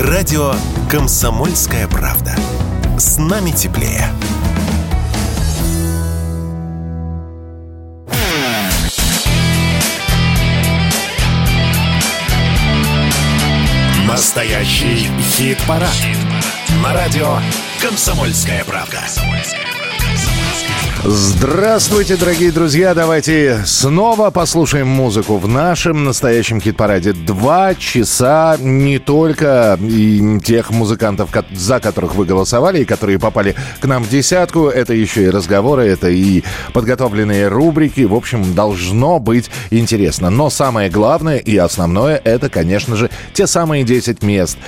Радио «Комсомольская правда». С нами теплее. Настоящий хит-парад. Хит На радио «Комсомольская правда». «Комсомольская правда». Здравствуйте, дорогие друзья! Давайте снова послушаем музыку в нашем настоящем хит-параде. Два часа не только и тех музыкантов, за которых вы голосовали и которые попали к нам в десятку. Это еще и разговоры, это и подготовленные рубрики. В общем, должно быть интересно. Но самое главное и основное, это, конечно же, те самые 10 мест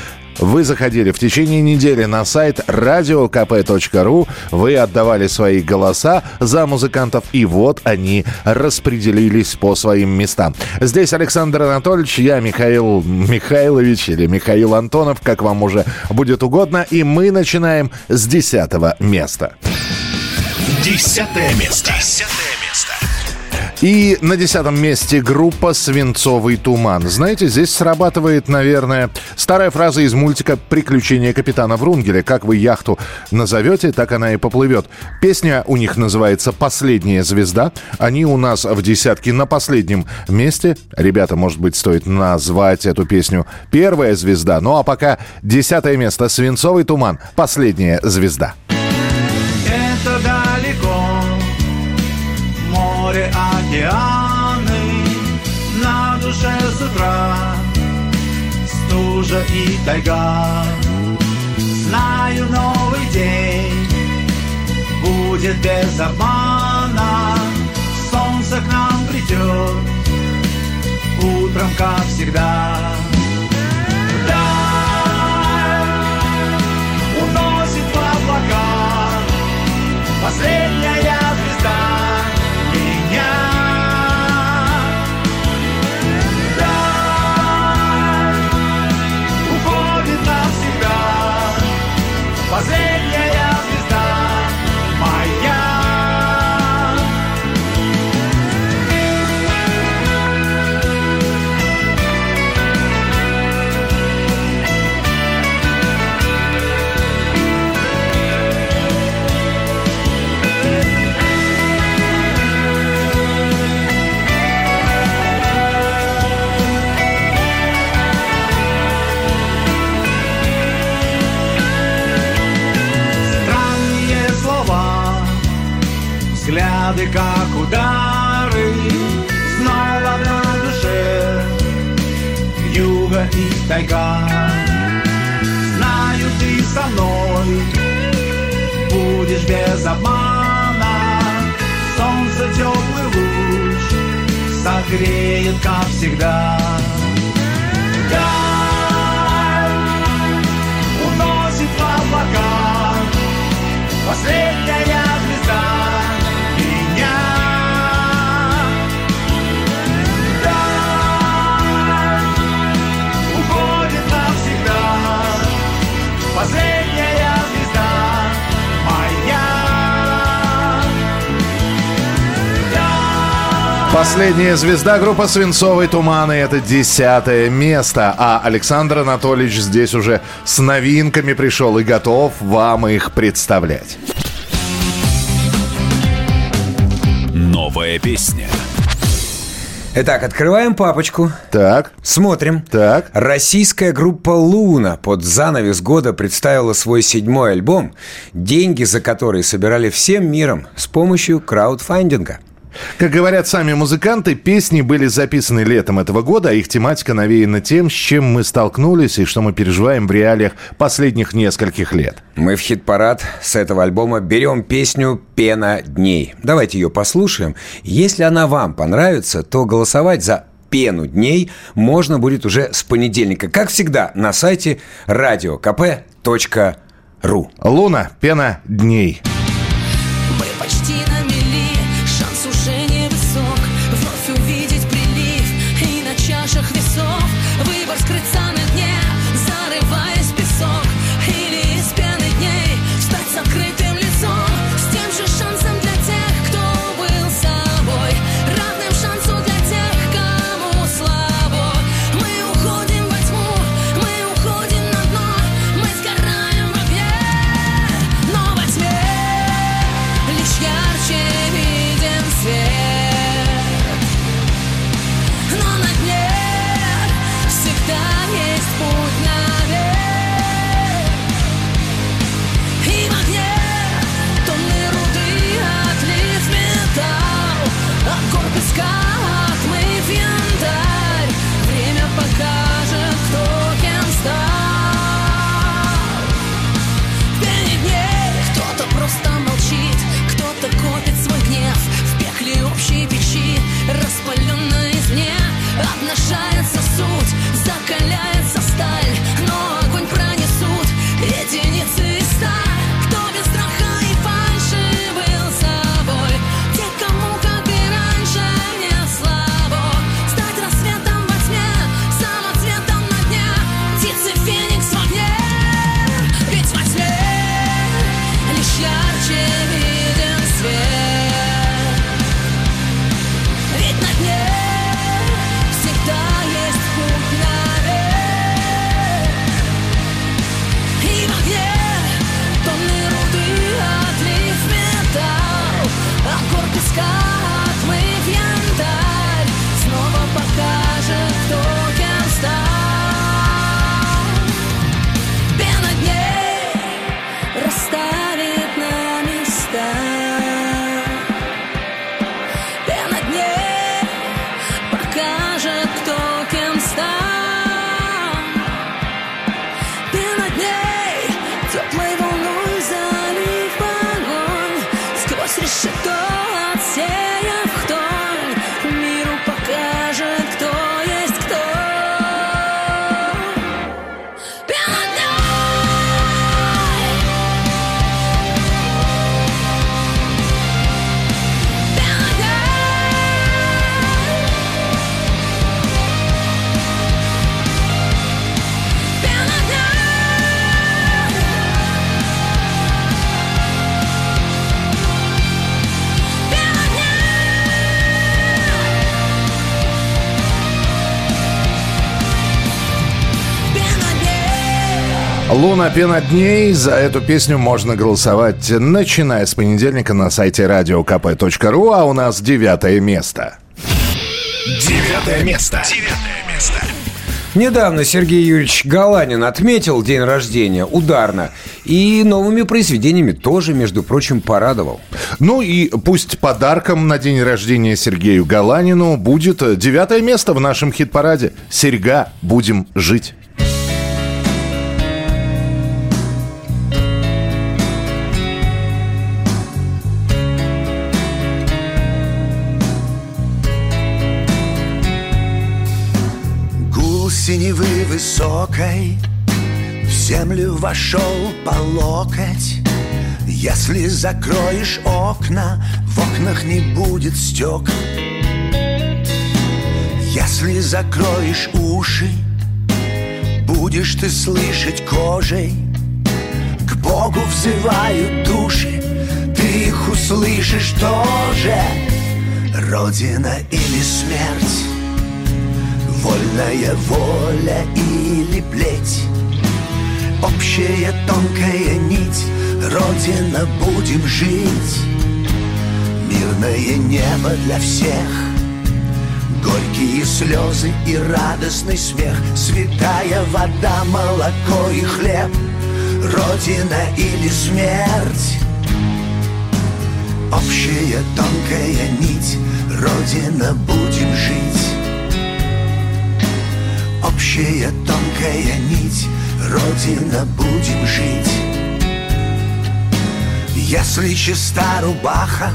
вы заходили в течение недели на сайт radiokp.ru, вы отдавали свои голоса за музыкантов, и вот они распределились по своим местам. Здесь Александр Анатольевич, я Михаил Михайлович или Михаил Антонов, как вам уже будет угодно, и мы начинаем с десятого места. Десятое место. Десятое и на десятом месте группа «Свинцовый туман». Знаете, здесь срабатывает, наверное, старая фраза из мультика «Приключения капитана Врунгеля». Как вы яхту назовете, так она и поплывет. Песня у них называется «Последняя звезда». Они у нас в десятке на последнем месте. Ребята, может быть, стоит назвать эту песню «Первая звезда». Ну а пока десятое место «Свинцовый туман». «Последняя звезда». Море, океаны На душе с утра стужа и тайга. Знаю, новый день будет без обмана. Солнце к нам придет утром, как всегда взгляды, как удары, снова на душе юга и тайга. Знаю, ты со мной будешь без обмана, солнце теплый луч согреет, как всегда. Даль уносит в облака последняя Последняя звезда группа «Свинцовый туман» и это десятое место. А Александр Анатольевич здесь уже с новинками пришел и готов вам их представлять. Новая песня. Итак, открываем папочку. Так. Смотрим. Так. Российская группа «Луна» под занавес года представила свой седьмой альбом, деньги за который собирали всем миром с помощью краудфандинга – как говорят сами музыканты, песни были записаны летом этого года, а их тематика навеяна тем, с чем мы столкнулись и что мы переживаем в реалиях последних нескольких лет. Мы в хит-парад с этого альбома берем песню «Пена дней». Давайте ее послушаем. Если она вам понравится, то голосовать за пену дней можно будет уже с понедельника. Как всегда, на сайте radiokp.ru. Луна, пена дней. Луна пена дней. За эту песню можно голосовать, начиная с понедельника на сайте radiokp.ru, а у нас девятое место. Девятое место. Девятое место. Недавно Сергей Юрьевич Галанин отметил день рождения ударно и новыми произведениями тоже, между прочим, порадовал. Ну и пусть подарком на день рождения Сергею Галанину будет девятое место в нашем хит-параде. «Серьга. Будем жить». Высокой В землю вошел по локоть. Если закроешь окна В окнах не будет стекол Если закроешь уши Будешь ты слышать кожей. К Богу взывают души Ты их услышишь тоже. Родина или смерть Вольная воля или плеть. Общая тонкая нить Родина, будем жить. Мирное небо для всех. Горькие слезы и радостный смех. Святая вода, молоко и хлеб. Родина или смерть. Общая тонкая нить. Родина, будем жить Общая тонкая нить Родина, будем жить. Если чиста рубаха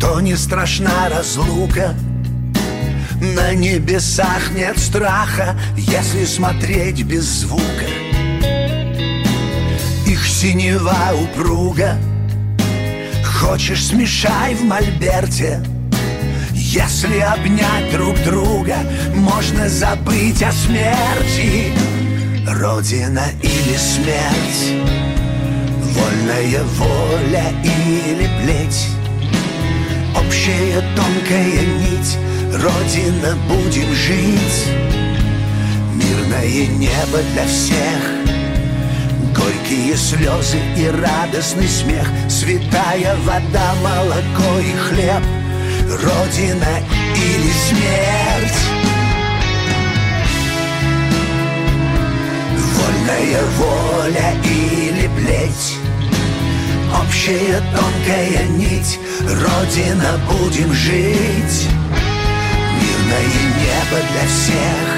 То не страшна разлука. На небесах нет страха Если смотреть без звука. Их синева упруга. Хочешь, смешай в мольберте Если обнять друг друга Можно забыть о смерти. Родина или смерть Вольная воля или плеть. Общая тонкая нить Родина, будем жить. Мирное небо для всех. Горькие слезы и радостный смех. Святая вода, молоко и хлеб Родина или смерть? Вольная воля или плеть? Общая тонкая нить. Родина, будем жить. Мирное небо для всех.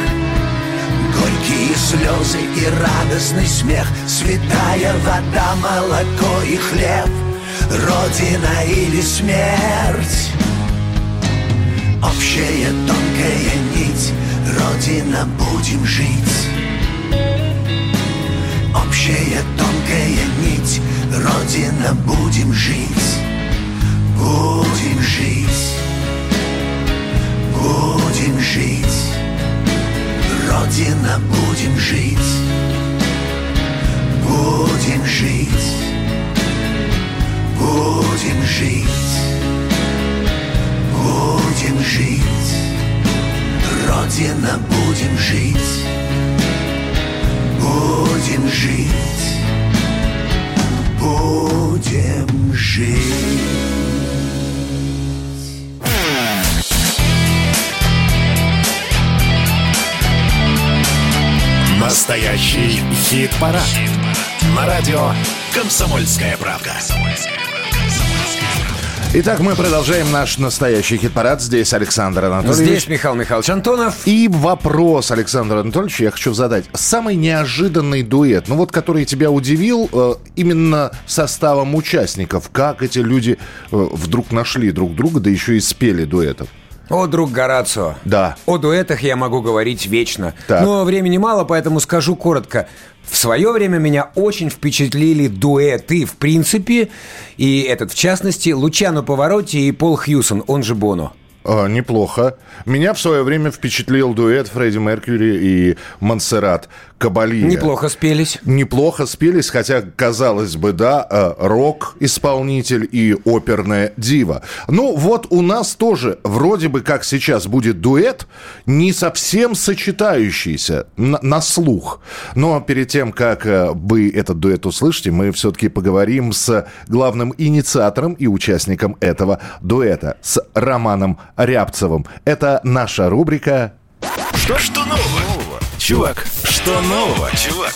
Горькие слезы и радостный смех. Святая вода, молоко и хлеб. Родина или смерть Общая тонкая нить. Родина, будем жить. Общая тонкая нить. Родина, будем жить. Будем жить. Будем жить. Родина, будем жить. Будем жить. Будем жить Будем жить Родина, будем жить Будем жить Будем жить Настоящий хит-парад. На радио «Комсомольская правда». Итак, мы продолжаем наш настоящий хит-парад. Здесь Александр Анатольевич. Здесь Михаил Михайлович Антонов. И вопрос, Александр Анатольевич, я хочу задать. Самый неожиданный дуэт, ну вот который тебя удивил э, именно составом участников. Как эти люди э, вдруг нашли друг друга, да еще и спели дуэтов? О, друг Горацио. Да. О дуэтах я могу говорить вечно. Так. Но времени мало, поэтому скажу коротко. В свое время меня очень впечатлили дуэты, в принципе, и этот, в частности, Лучано Повороти и Пол Хьюсон, он же Боно. А, неплохо. Меня в свое время впечатлил дуэт Фредди Меркьюри и Монсеррат Кабалье. Неплохо спелись. Неплохо спелись, хотя, казалось бы, да, э, рок-исполнитель и оперная дива. Ну, вот у нас тоже вроде бы как сейчас будет дуэт, не совсем сочетающийся на, на слух. Но перед тем, как э, вы этот дуэт услышите, мы все-таки поговорим с главным инициатором и участником этого дуэта, с Романом Рябцевым. Это наша рубрика Что, что нового? Чувак, что нового, чувак?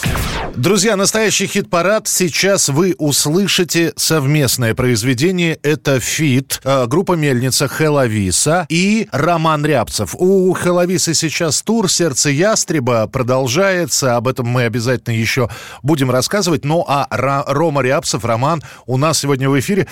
Друзья, настоящий хит-парад. Сейчас вы услышите совместное произведение. Это feat. э, Группа Мельница Хелависа и Роман Рябцев. У Хелависы сейчас тур «Сердце ястреба» продолжается. Об этом мы обязательно еще будем рассказывать. Ну, а Ра- Рома Рябцев, Роман, у нас сегодня в эфире.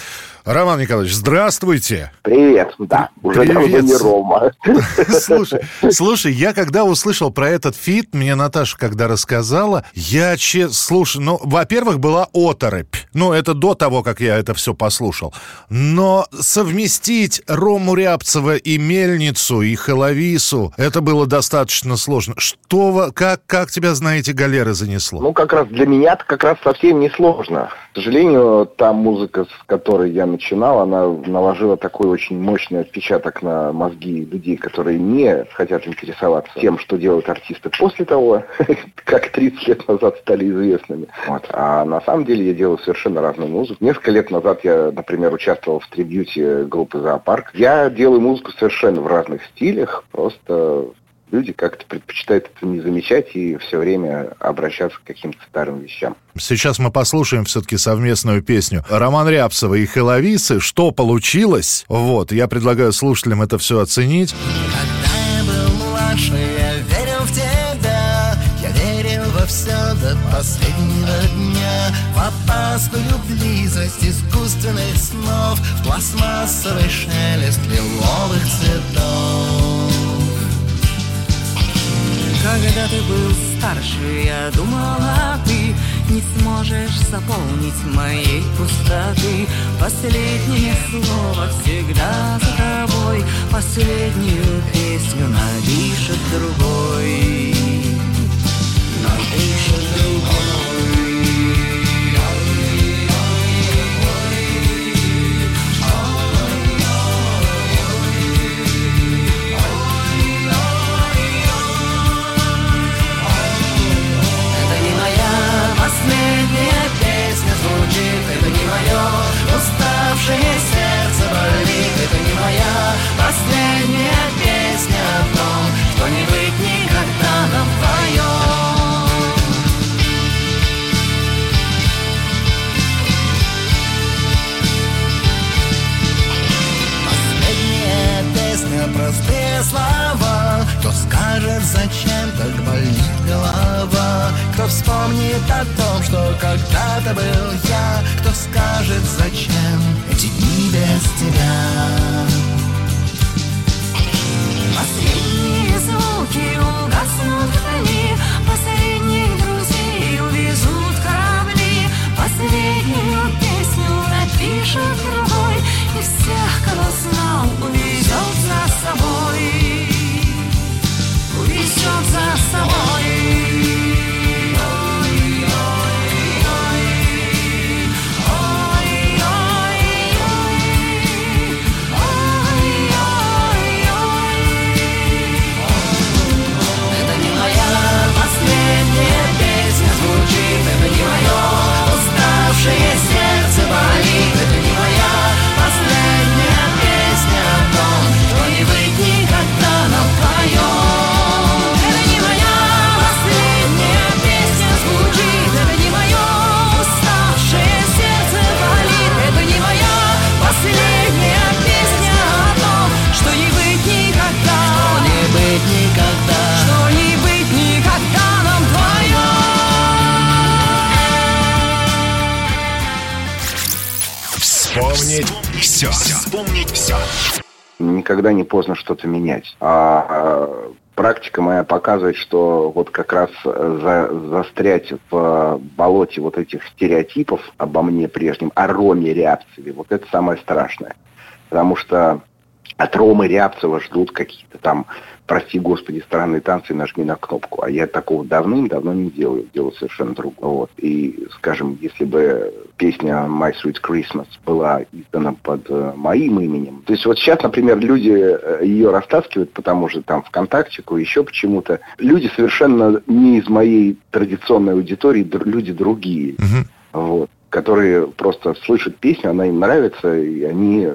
Роман Николаевич, здравствуйте. Привет, да, уже давно Привет. не Рома. Слушай, слушай, я когда услышал про этот feat, мне Наташа когда рассказала, я че, слушай, ну, во-первых, была оторопь. Ну, это до того, как я это все послушал. Но совместить Рому Рябцева и Мельницу, и Хелавису, это было достаточно сложно. Что, как, как тебя, на эти галеры занесло? Ну, как раз для меня это как раз совсем не сложно. К сожалению, та музыка, с которой я начинал, она наложила такой очень мощный отпечаток на мозги людей, которые не хотят интересоваться тем, что делают артисты после того, как 30 лет назад стали известными. Вот. А на самом деле я делаю совершенно разную музыку. Несколько лет назад я, например, участвовал в трибьюте группы «Зоопарк». Я делаю музыку совершенно в разных стилях, просто люди как-то предпочитают это не замечать и все время обращаться к каким-то старым вещам. Сейчас мы послушаем все-таки совместную песню Роман Рябцева и Хеловисы. Что получилось? Вот, я предлагаю слушателям это все оценить. Когда я был младше, до последнего дня В опасную близость искусственных снов В пластмассовый шелест лиловых цветов Когда ты был старше, я думала, ты не сможешь заполнить моей пустоты. Последнее слово всегда за тобой, последнюю песню напишет другой. Напишет уставшее сердце болит Это не моя последняя песня о том Что не быть никогда нам вдвоем Последняя песня, простые слова. Кто скажет, зачем так болит голова. Кто вспомнит о том, что когда-то был я? Кто скажет, зачем эти дни без тебя? Последние звуки угаснут вдали Последних друзей увезут корабли. Последнюю песню напишет другой И всех, кого знал, увезет за собой солнца с тобой. Все. Вспомнить все. никогда не поздно что-то менять. А а, практика моя показывает, что вот как раз э, за- застрять в болоте вот этих стереотипов обо мне прежнем, о Роме Рябцеве, вот это самое страшное. Потому что от Ромы Рябцева ждут какие-то там, прости господи, странные танцы, нажми на кнопку. А я такого давным-давно не делаю, делаю совершенно другое. Вот. И, скажем, если бы песня My Sweet Christmas была издана под э, моим именем, то есть вот сейчас, например, люди э, ее растаскивают, потому что там ВКонтактику, еще почему-то. Люди совершенно не из моей традиционной аудитории, люди другие. Вот, которые просто слышат песню, она им нравится, и они...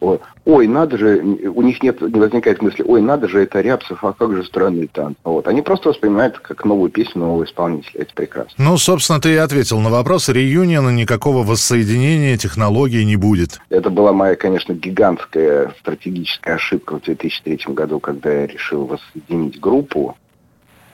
о- Ой, надо же, у них нет, не возникает мысли, ой, надо же, это Рябцев, а как же странный танц. Вот. Они просто воспринимают как новую песню нового исполнителя. Это прекрасно. Ну, собственно, ты и ответил на вопрос. Реюниона никакого воссоединения технологий не будет. Это была моя, конечно, гигантская стратегическая ошибка в 2003 году, когда я решил воссоединить группу.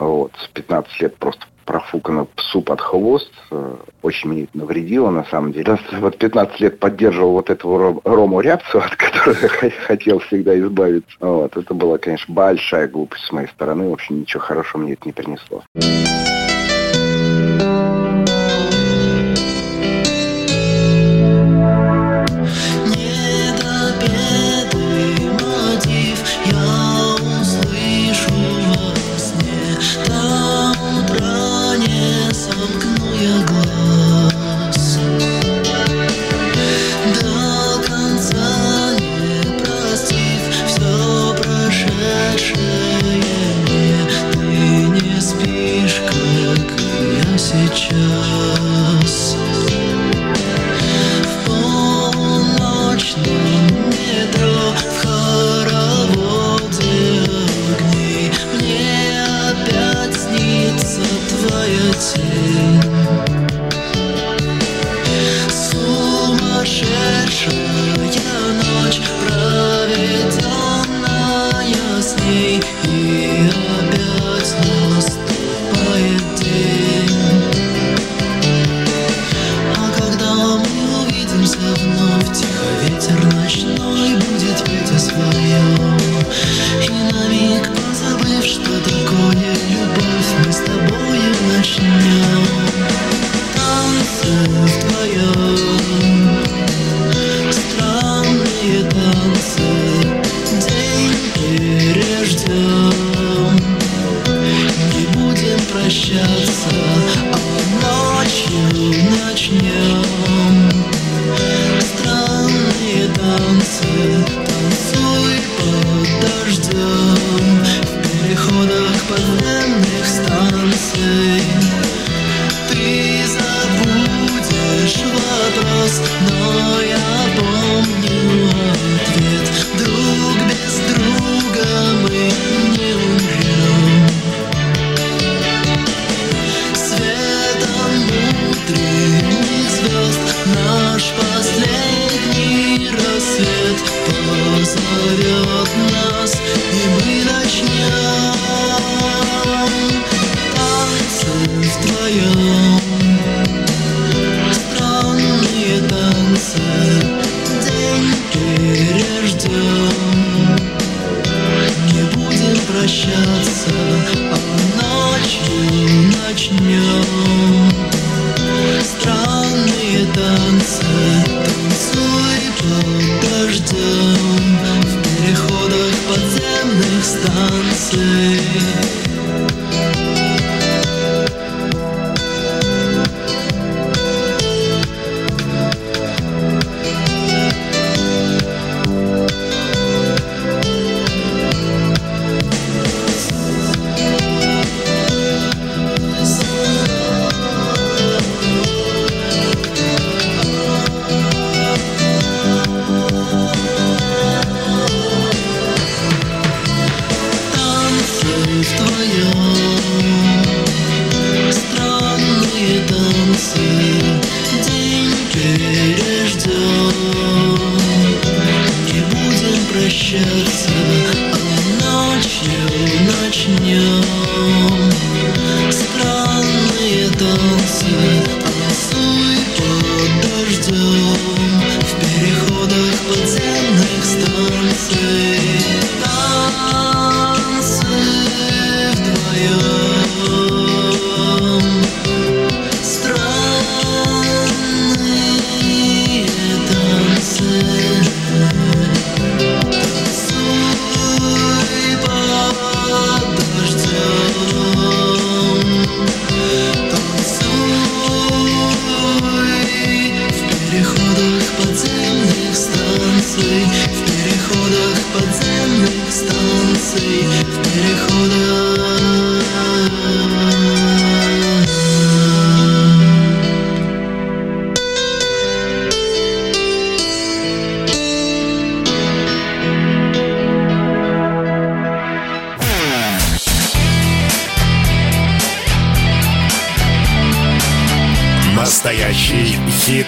Вот, с 15 лет просто профукано псу под хвост. Э, Очень мне это навредило, на самом деле. Вот 15 лет поддерживал вот этого Ро- Рому Рябцева, от которого я хотел всегда избавиться. Вот, это была, конечно, большая глупость с моей стороны. В общем, ничего хорошего мне это не принесло.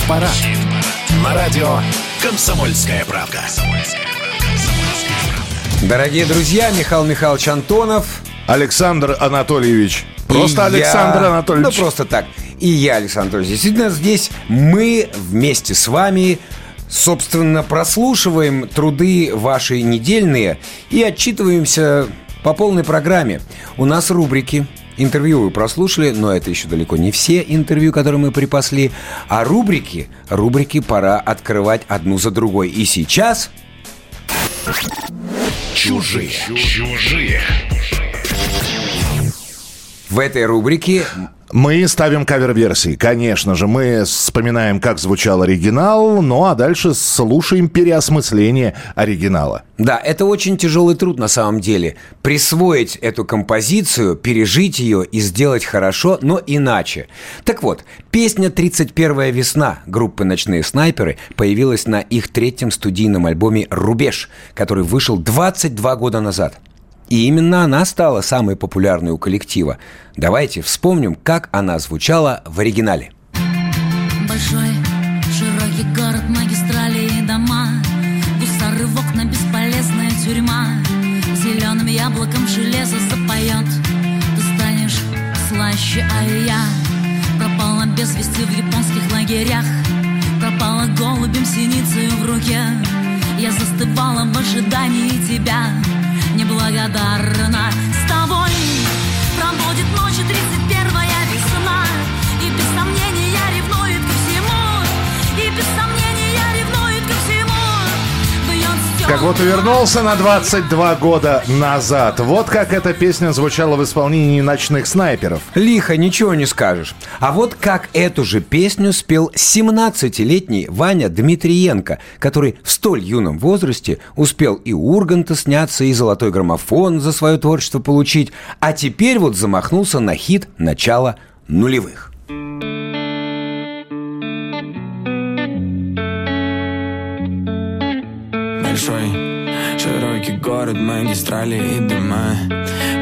Хит-парад. На радио «Комсомольская правда». Дорогие друзья, Михаил Михайлович Антонов. Александр Анатольевич. Просто И Александр я- Анатольевич. Ну, просто так. И я, Александр Анатольевич. Действительно, здесь мы вместе с вами, собственно, прослушиваем труды ваши недельные и отчитываемся по полной программе. У нас рубрики. Интервью вы прослушали, но это еще далеко не все интервью, которые мы припасли. А рубрики, рубрики пора открывать одну за другой. И сейчас Чужие. Чужие. в этой рубрике Мы ставим кавер-версии. Конечно же, мы вспоминаем, как звучал оригинал, ну а дальше слушаем переосмысление оригинала. Да, это очень тяжелый труд на самом деле. Присвоить эту композицию, пережить ее и сделать хорошо, но иначе. Так вот, песня «31 весна» группы «Ночные снайперы» появилась на их третьем студийном альбоме «Рубеж», который вышел 22 года назад. И именно она стала самой популярной у коллектива. Давайте вспомним, как она звучала в оригинале. Большой, широкий город, магистрали и дома. Гусары в окна, бесполезная тюрьма. Зеленым яблоком железо запоет Ты станешь слаще, а я Пропала без вести в японских лагерях. Пропала голубем синицей в руке. Я застывала в ожидании тебя Неблагодарна. С тобой Пробудет ночи 31-я весна. И без сомнения ревнует ко всему И без сомнения Как будто вернулся на 22 года назад. Вот как эта песня звучала в исполнении «Ночных снайперов». Лихо, ничего не скажешь. А вот как эту же песню спел 17-летний Ваня Дмитриенко, который в столь юном возрасте успел и Урганта сняться, и золотой граммофон за свое творчество получить, а теперь вот замахнулся на хит начала нулевых. Большой, широкий город, магистрали и дома.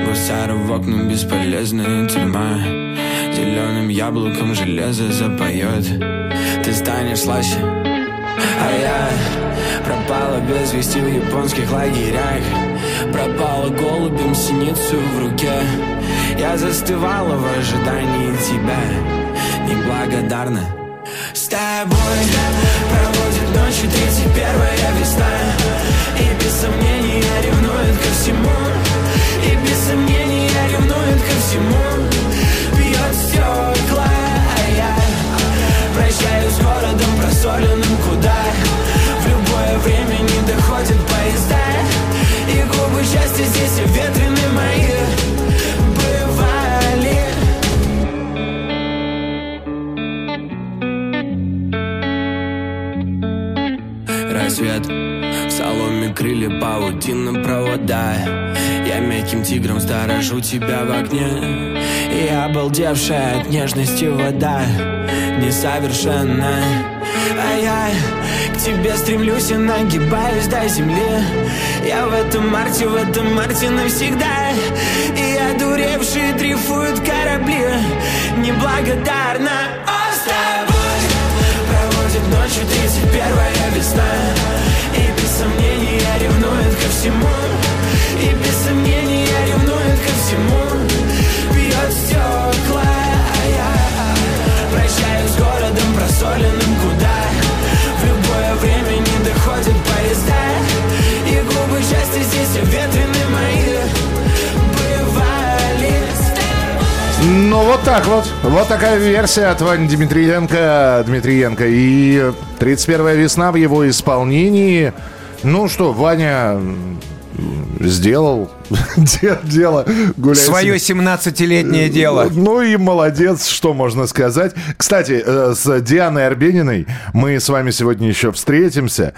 Гусары в окна, бесполезная тюрьма. Зеленым яблоком железо запоет Ты станешь слаще, а я Пропала без вести в японских лагерях. Пропала голубем синицу в руке. Я застывала в ожидании тебя. Неблагодарна с тобой Проводит ночью 31 весна. И без сомнения ревнует ко всему. И без сомнения ревнует ко всему. Бьет стекла, а я Прощаюсь с городом просоленным куда. В любое время не доходят поезда. И губы счастья здесь ветрены соломе крылья паутина провода. Я мягким тигром сторожу тебя в огне. И обалдевшая от нежности вода Несовершенна. А я к тебе стремлюсь и нагибаюсь до земли. Я в этом марте, в этом марте навсегда. И одуревшие дрейфуют корабли. Неблагодарна О, с тобой Проводит ночью 31 весна сомнения ревнует ко всему И без сомнения ревнует ко всему Бьет стекла, а я Прощаюсь с городом просоленным куда В любое время не доходят поезда И губы счастья здесь ветрены мои Ну, вот так вот. Вот такая версия от Вани Дмитриенко. Дмитриенко. И 31 весна в его исполнении. Ну что, Ваня сделал де- дело гуляй Свое себе. 17-летнее дело. Ну и молодец, что можно сказать. Кстати, э, с Дианой Арбениной мы с вами сегодня еще встретимся.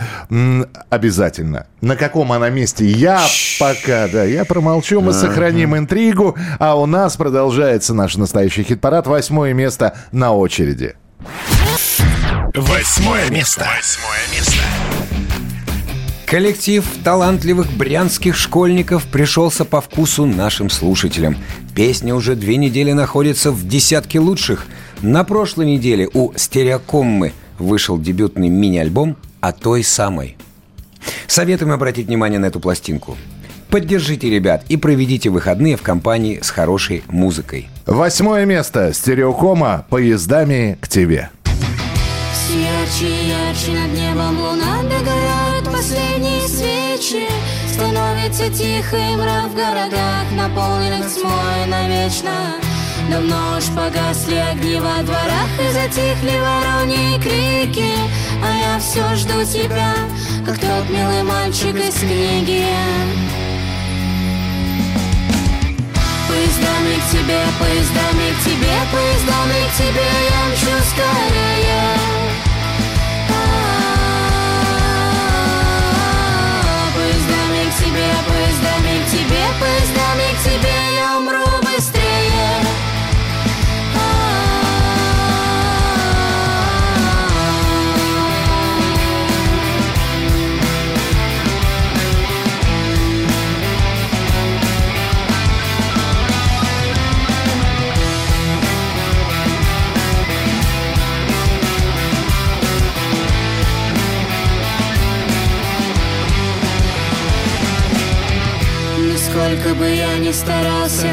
Обязательно. На каком она месте? Я пока, да, я промолчу. Мы сохраним интригу. А у нас продолжается наш настоящий хит-парад. Восьмое место на очереди. Восьмое место. Восьмое место. Коллектив талантливых брянских школьников пришелся по вкусу нашим слушателям. Песня уже две недели находится в десятке лучших. На прошлой неделе у «Стереокоммы» вышел дебютный мини-альбом о той самой. Советуем обратить внимание на эту пластинку. Поддержите ребят и проведите выходные в компании с хорошей музыкой. Восьмое место. Стереокома поездами к тебе. Все ярче ярче над небом луна догорают последние свечи Становится тихо и мрак в городах, наполненных тьмой навечно. Давно уж погасли огни во дворах и затихли вороньи крики. А я все жду тебя, как тот милый мальчик из книги. Поездами к тебе, поездами к тебе, поездами к тебе я мчу скорее. Тебе, сколько бы я ни старался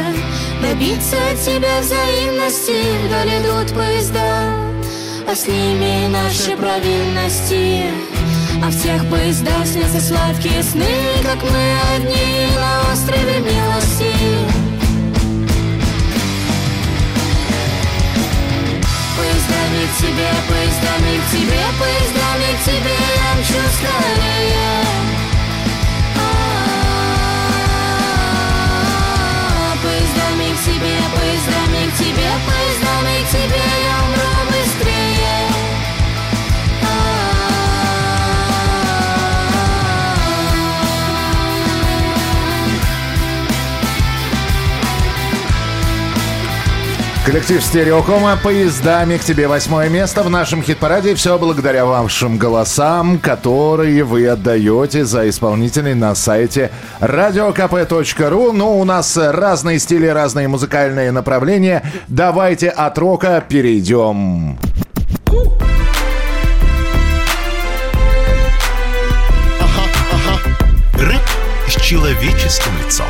Добиться от тебя взаимности Вдаль идут поезда А с ними наши провинности А в тех поездах снятся сладкие сны Как мы одни на острове милости Поездами к тебе, поездами к тебе, поездами к тебе я мчу скорее. Тебе, поездами к тебе, поездами к тебе я умру быстрее. Коллектив Стереокома поездами к тебе восьмое место в нашем хит-параде. Все благодаря вашим голосам, которые вы отдаете за исполнителей на сайте radiokp.ru. Ну, у нас разные стили, разные музыкальные направления. Давайте от рока перейдем. Рэп с человеческим лицом.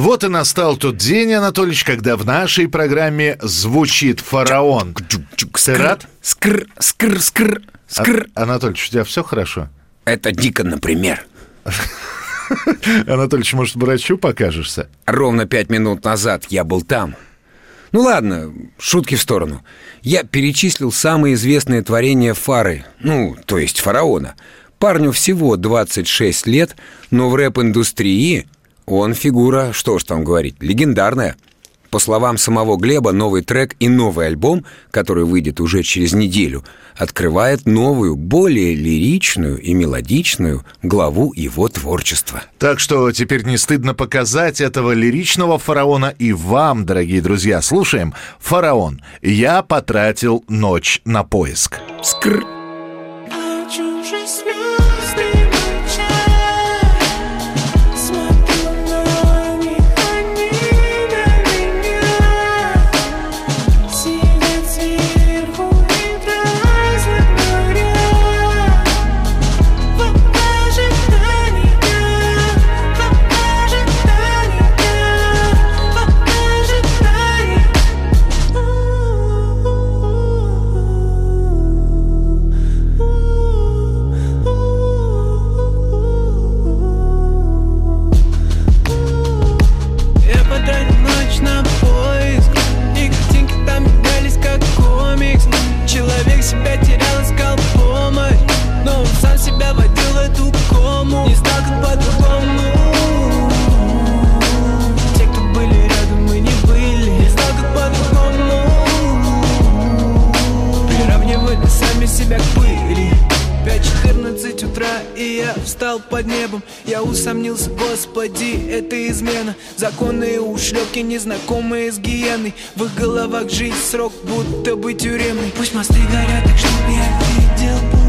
Вот и настал тот день, Анатольевич, когда в нашей программе звучит фараон. Ты рад? Скр, скр, скр, скр. А- Анатольевич, у тебя все хорошо? Это дико, например. Анатольевич, может, врачу покажешься? Ровно пять минут назад я был там. Ну ладно, шутки в сторону. Я перечислил самые известные творения Фары, ну, то есть фараона. Парню всего 26 лет, но в рэп-индустрии он фигура, что ж там говорить, легендарная. По словам самого Глеба, новый трек и новый альбом, который выйдет уже через неделю, открывает новую, более лиричную и мелодичную главу его творчества. Так что теперь не стыдно показать этого лиричного фараона и вам, дорогие друзья. Слушаем. Фараон. Я потратил ночь на поиск. Скр. Звезды молчат, лежал под небом Я усомнился, господи, это измена Законные ушлепки, незнакомые с гиеной. В их головах жизнь, срок, будто бы тюремный. Пусть мосты горят, так чтоб я видел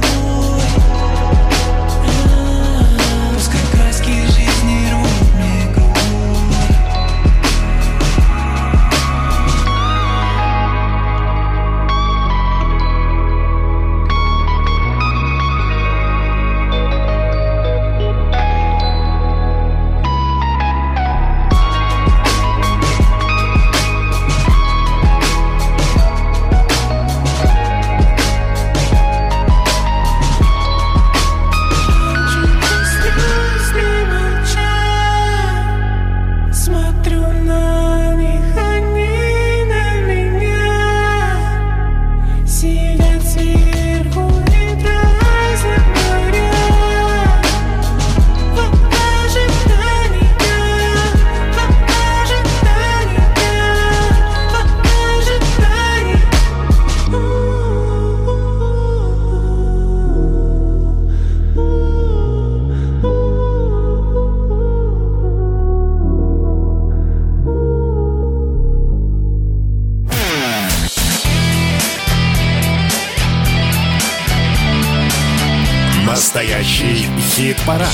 Настоящий хит-парад.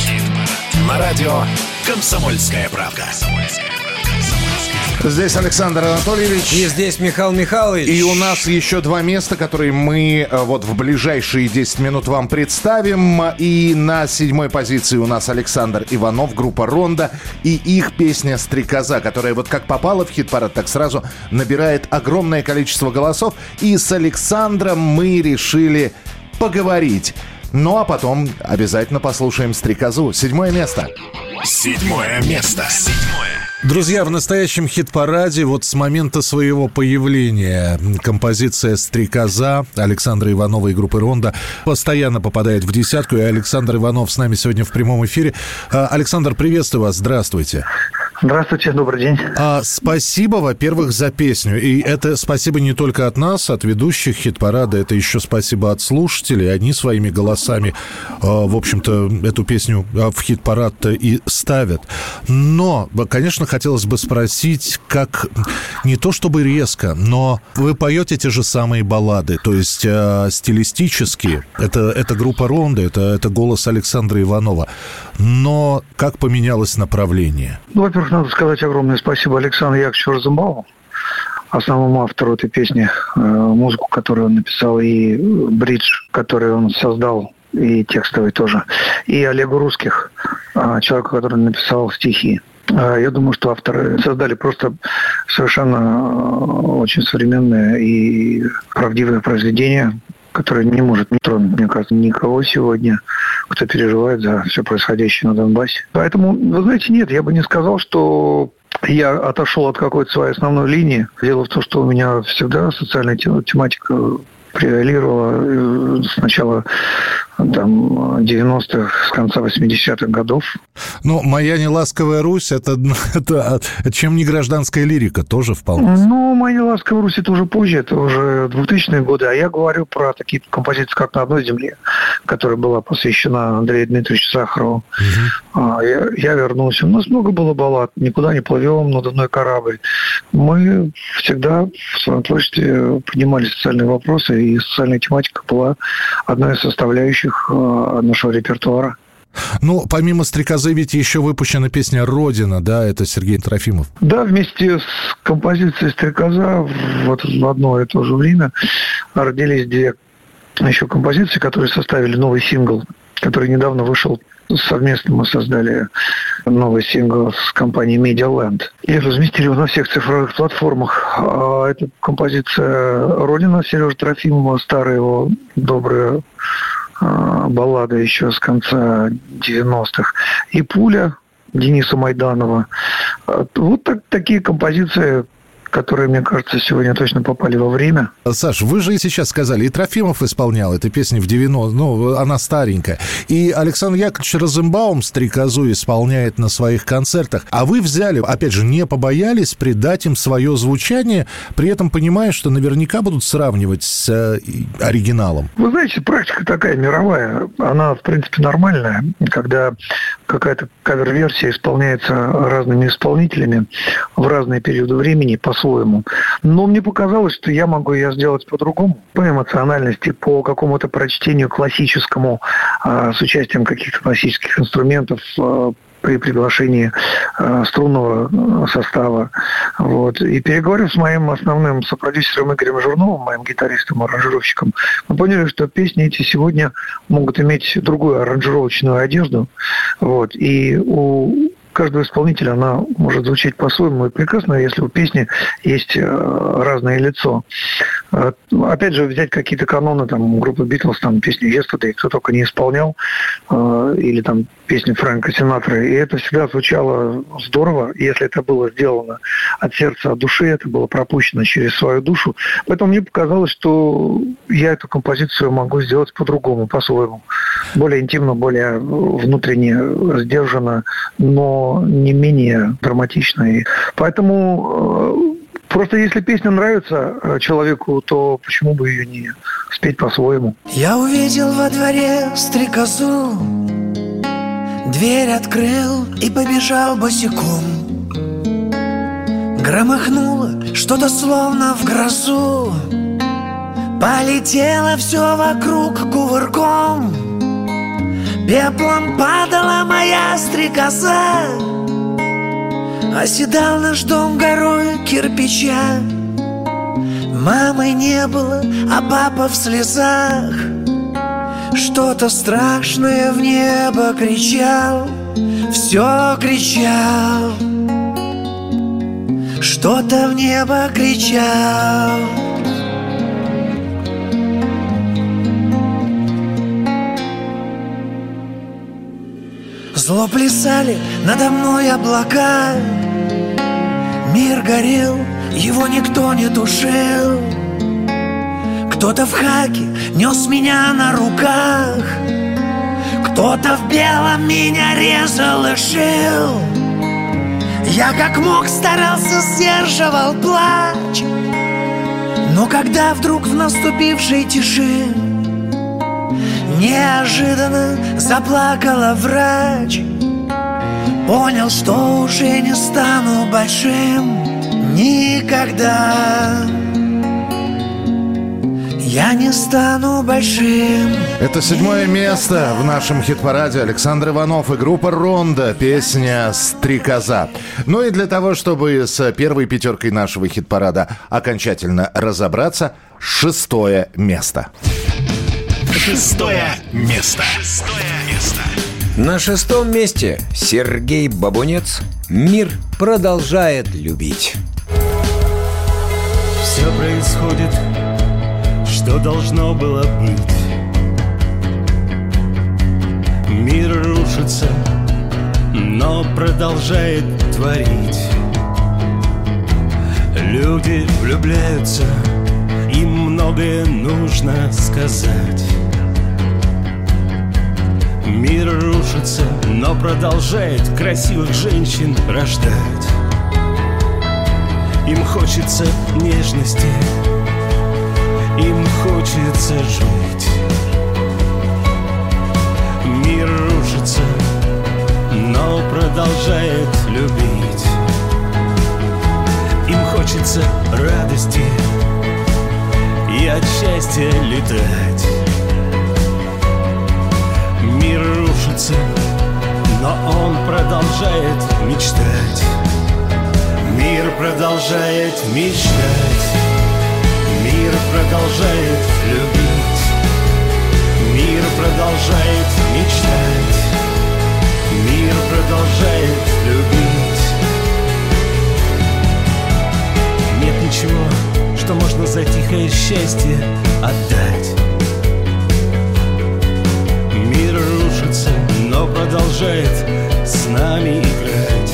На радио «Комсомольская правда». Здесь Александр Анатольевич. И здесь Михаил Михайлович. И у нас еще два места, которые мы э, вот в ближайшие 10 минут вам представим. И на седьмой позиции у нас Александр Иванов, группа «Ронда» и их песня «Стрекоза», которая вот как попала в хит-парад, так сразу набирает огромное количество голосов. И с Александром мы решили поговорить. Ну а потом обязательно послушаем «Стрекозу». Седьмое место. Седьмое место. Седьмое. Друзья, в настоящем хит-параде вот с момента своего появления композиция «Стрекоза» Александра Иванова и группы «Ронда» постоянно попадает в десятку, и Александр Иванов с нами сегодня в прямом эфире. А, Александр, приветствую вас, здравствуйте. Здравствуйте, добрый день. А, спасибо, во-первых, за песню. И это спасибо не только от нас, от ведущих хит-парада, это еще спасибо от слушателей. Они своими голосами, а, в общем-то, эту песню а, в хит-парад и ставят. Но, конечно, хотелось бы спросить, как не то чтобы резко, но вы поете те же самые баллады, то есть а, стилистически. Это, это группа Ронда, это, это голос Александра Иванова. Но как поменялось направление? Ну, во-первых, надо сказать огромное спасибо Александру Яковлевичу Розенбауму, основному автору этой песни, э, музыку, которую он написал, и бридж, который он создал, и текстовый тоже, и Олегу Русских, э, человеку, который написал стихи. Э, Я думаю, что авторы создали просто совершенно э, очень современное и правдивое произведение, которое не может не тронуть, мне кажется, никого сегодня, кто переживает за все происходящее на Донбассе. Поэтому, вы знаете, нет, я бы не сказал, что я отошел от какой-то своей основной линии. Дело в том, что у меня всегда социальная тем- тематика превалировала э, с начала там, 90-х, с конца 80-х годов. Ну, «Моя неласковая Русь» это, это чем не гражданская лирика, тоже вполне. Ну, «Моя ласковая Русь» это уже позже, это уже 2000-е годы, а я говорю про такие композиции, как «На одной земле», которая была посвящена Андрею Дмитриевичу Сахарову. А, я, я вернулся. У нас много было баллад. «Никуда не плывем», «Надувной корабль». Мы всегда в своем творчестве поднимали социальные вопросы, и социальная тематика была одной из составляющих э, нашего репертуара. Ну, помимо «Стрекозы» ведь еще выпущена песня «Родина», да, это Сергей Трофимов. Да, вместе с композицией «Стрекоза» вот в одно и то же время родились две еще композиции, которые составили новый сингл, который недавно вышел совместно мы создали новый сингл с компанией Medialand и разместили его на всех цифровых платформах. А Это композиция «Родина» Сережи Трофимова, старая его добрая баллада еще с конца 90-х. И «Пуля» Дениса Майданова. А, Вот так- такие композиции, которые, мне кажется, сегодня точно попали во время. Саш, вы же сейчас сказали, и Трофимов исполнял эту песню в 90 ну, она старенькая. И Александр Яковлевич Розенбаум «Стрекозу» исполняет на своих концертах. А вы взяли, опять же, не побоялись придать им свое звучание, при этом понимая, что наверняка будут сравнивать с э, оригиналом. Вы знаете, практика такая мировая, она, в принципе, нормальная, когда какая-то кавер-версия исполняется разными исполнителями в разные периоды времени по-своему. Но мне показалось, что я могу ее сделать по-другому, по эмоциональности, по какому-то прочтению классическому, а, с участием каких-то классических инструментов, а, при приглашении э, струнного состава. Вот. И переговорив с моим основным сопродюсером Игорем Журновым, моим гитаристом, аранжировщиком, мы поняли, что песни эти сегодня могут иметь другую аранжировочную одежду. Вот. И у каждого исполнителя она может звучать по-своему и прекрасно, если у песни есть э, разное лицо. Э, опять же, взять какие-то каноны там группы Битлз, там песни Yesterday, кто только не исполнял, э, или там песни Фрэнка Синатра, и это всегда звучало здорово, если это было сделано от сердца, от души, это было пропущено через свою душу. Поэтому мне показалось, что я эту композицию могу сделать по-другому, по-своему. Более интимно, более внутренне сдержанно, но не менее драматично. И поэтому э, просто если песня нравится э, человеку, то почему бы ее не спеть по-своему? Я увидел во дворе стрекозу Дверь открыл и побежал босиком. Громыхнуло что-то словно в грозу. Полетело все вокруг кувырком. Пеплом падала моя стрекоза. Оседал наш дом горой кирпича. Мамы не было, а папа в слезах Что-то страшное в небо кричал Все кричал. Что-то в небо кричал. Зло плясали надо мной облака. Мир горел, его никто не тушил Кто-то в хаке нес меня на руках. Кто-то в белом меня резал и шил. Я как мог старался сдерживал плач. Но когда вдруг в наступившей тиши Неожиданно заплакала врач Понял, что уже не стану большим Никогда Я не стану большим Это седьмое место в нашем хит-параде Александр Иванов и группа «Ронда» Песня «Стрекоза». Ну и для того, чтобы с первой пятеркой нашего хит-парада окончательно разобраться, шестое место. Шестое место. Шестое место. На шестом месте Сергей Бабунец «Мир продолжает любить». Все происходит, что должно было быть. Мир рушится, но продолжает творить. Люди влюбляются, им многое нужно сказать. Мир рушится, но продолжает красивых женщин рождать. Им хочется нежности, им хочется жить. Мир рушится, но продолжает любить. Им хочется радости и от счастья летать. Мир рушится, но он продолжает мечтать. Мир продолжает мечтать. Мир продолжает любить. Мир продолжает мечтать. Мир продолжает любить. Нет ничего, что можно за тихое счастье отдать. Мир рушится, но продолжает с нами играть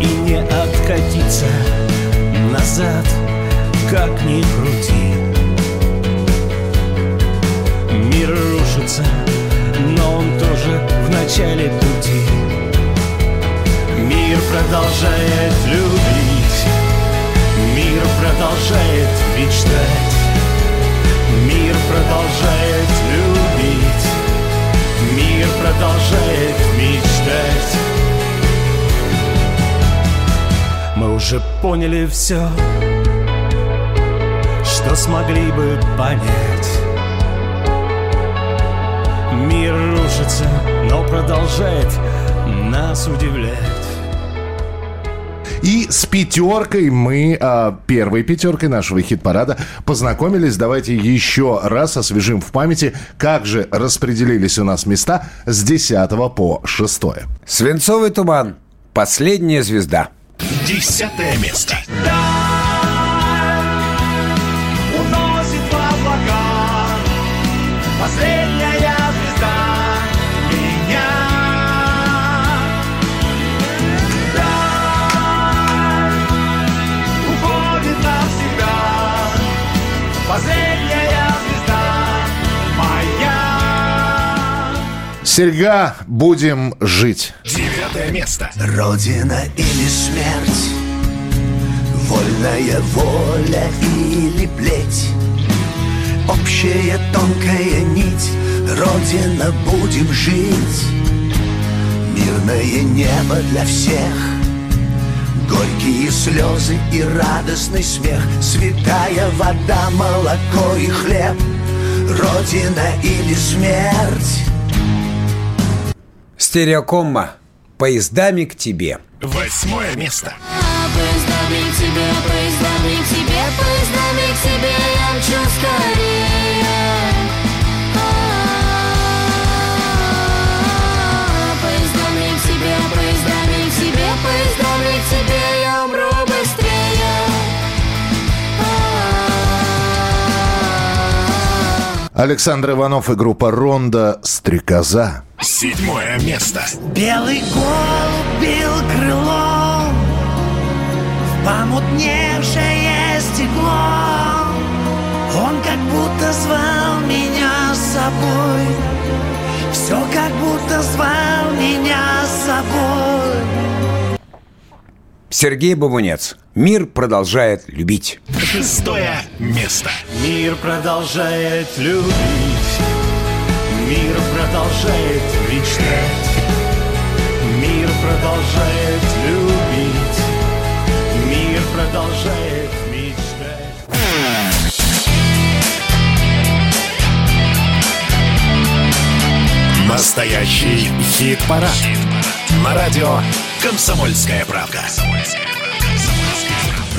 И не откатиться назад, как ни крути. Мир рушится, но он тоже в начале пути. Мир продолжает любить. Мир продолжает мечтать. Мир продолжает любить. Мир продолжает мечтать. Мы уже поняли все Что смогли бы понять Мир рушится, но продолжает нас удивлять И с пятеркой мы, а, первой пятеркой нашего хит-парада, познакомились. Давайте еще раз освежим в памяти, как же распределились у нас места с 10 по 6. Свинцовый туман. Последняя звезда. Десятое место. Уносит Серьга, будем жить. Девятое место. Родина или смерть? Вольная воля или плеть? Общая тонкая нить. Родина, будем жить. Мирное небо для всех. Горькие слезы и радостный смех. Святая вода, молоко и хлеб. Родина или смерть Стереокомма. Поездами к тебе. Восьмое место. Поездами к тебе, поездами к тебе, поездами к тебе я мчу скорее. Поездами к тебе, поездами к тебе, поездами к тебе Александр Иванов и группа «Ронда. Стрекоза». Седьмое место. Белый голубь бил крылом В помутневшее стекло Он как будто звал меня с собой Все как будто звал меня с собой Сергей Бабунец. Мир продолжает любить. Шестое место. Мир продолжает любить Мир продолжает мечтать Мир продолжает любить Мир продолжает мечтать Настоящий хит-парад. На радио «Комсомольская правда».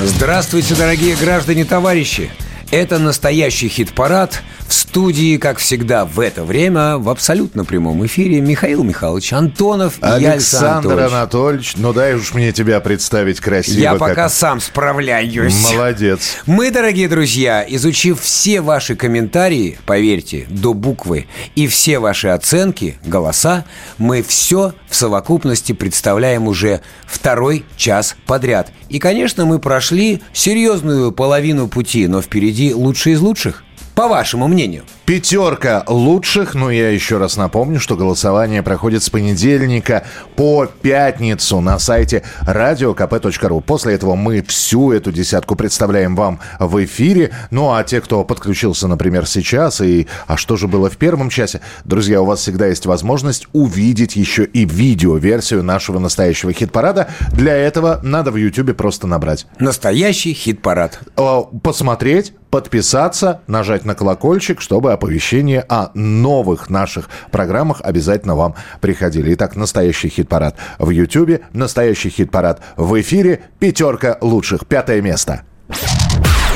Здравствуйте, дорогие граждане, товарищи! Это настоящий хит-парад. Студии, как всегда, в это время, в абсолютно прямом эфире Михаил Михайлович Антонов и Александр Анатольевич. Анатольевич, ну дай уж мне тебя представить красиво. Я как- пока сам справляюсь. Молодец. Мы, дорогие друзья, изучив все ваши комментарии, поверьте, до буквы, и все ваши оценки, голоса, мы все в совокупности представляем уже второй час подряд. И, конечно, мы прошли серьезную половину пути, но впереди лучшие из лучших. По вашему мнению. Пятерка лучших, но я еще раз напомню, что голосование проходит с понедельника по пятницу на сайте radiokp.ru. После этого мы всю эту десятку представляем вам в эфире. Ну а те, кто подключился, например, сейчас, и а что же было в первом часе, друзья, у вас всегда есть возможность увидеть еще и видео-версию нашего настоящего хит-парада. Для этого надо в YouTube просто набрать Настоящий хит-парад. э, посмотреть, подписаться, нажать на колокольчик, чтобы оповещения о новых наших программах обязательно вам приходили. Итак, настоящий хит-парад в Ютьюбе, настоящий хит-парад в эфире, пятерка лучших, пятое место.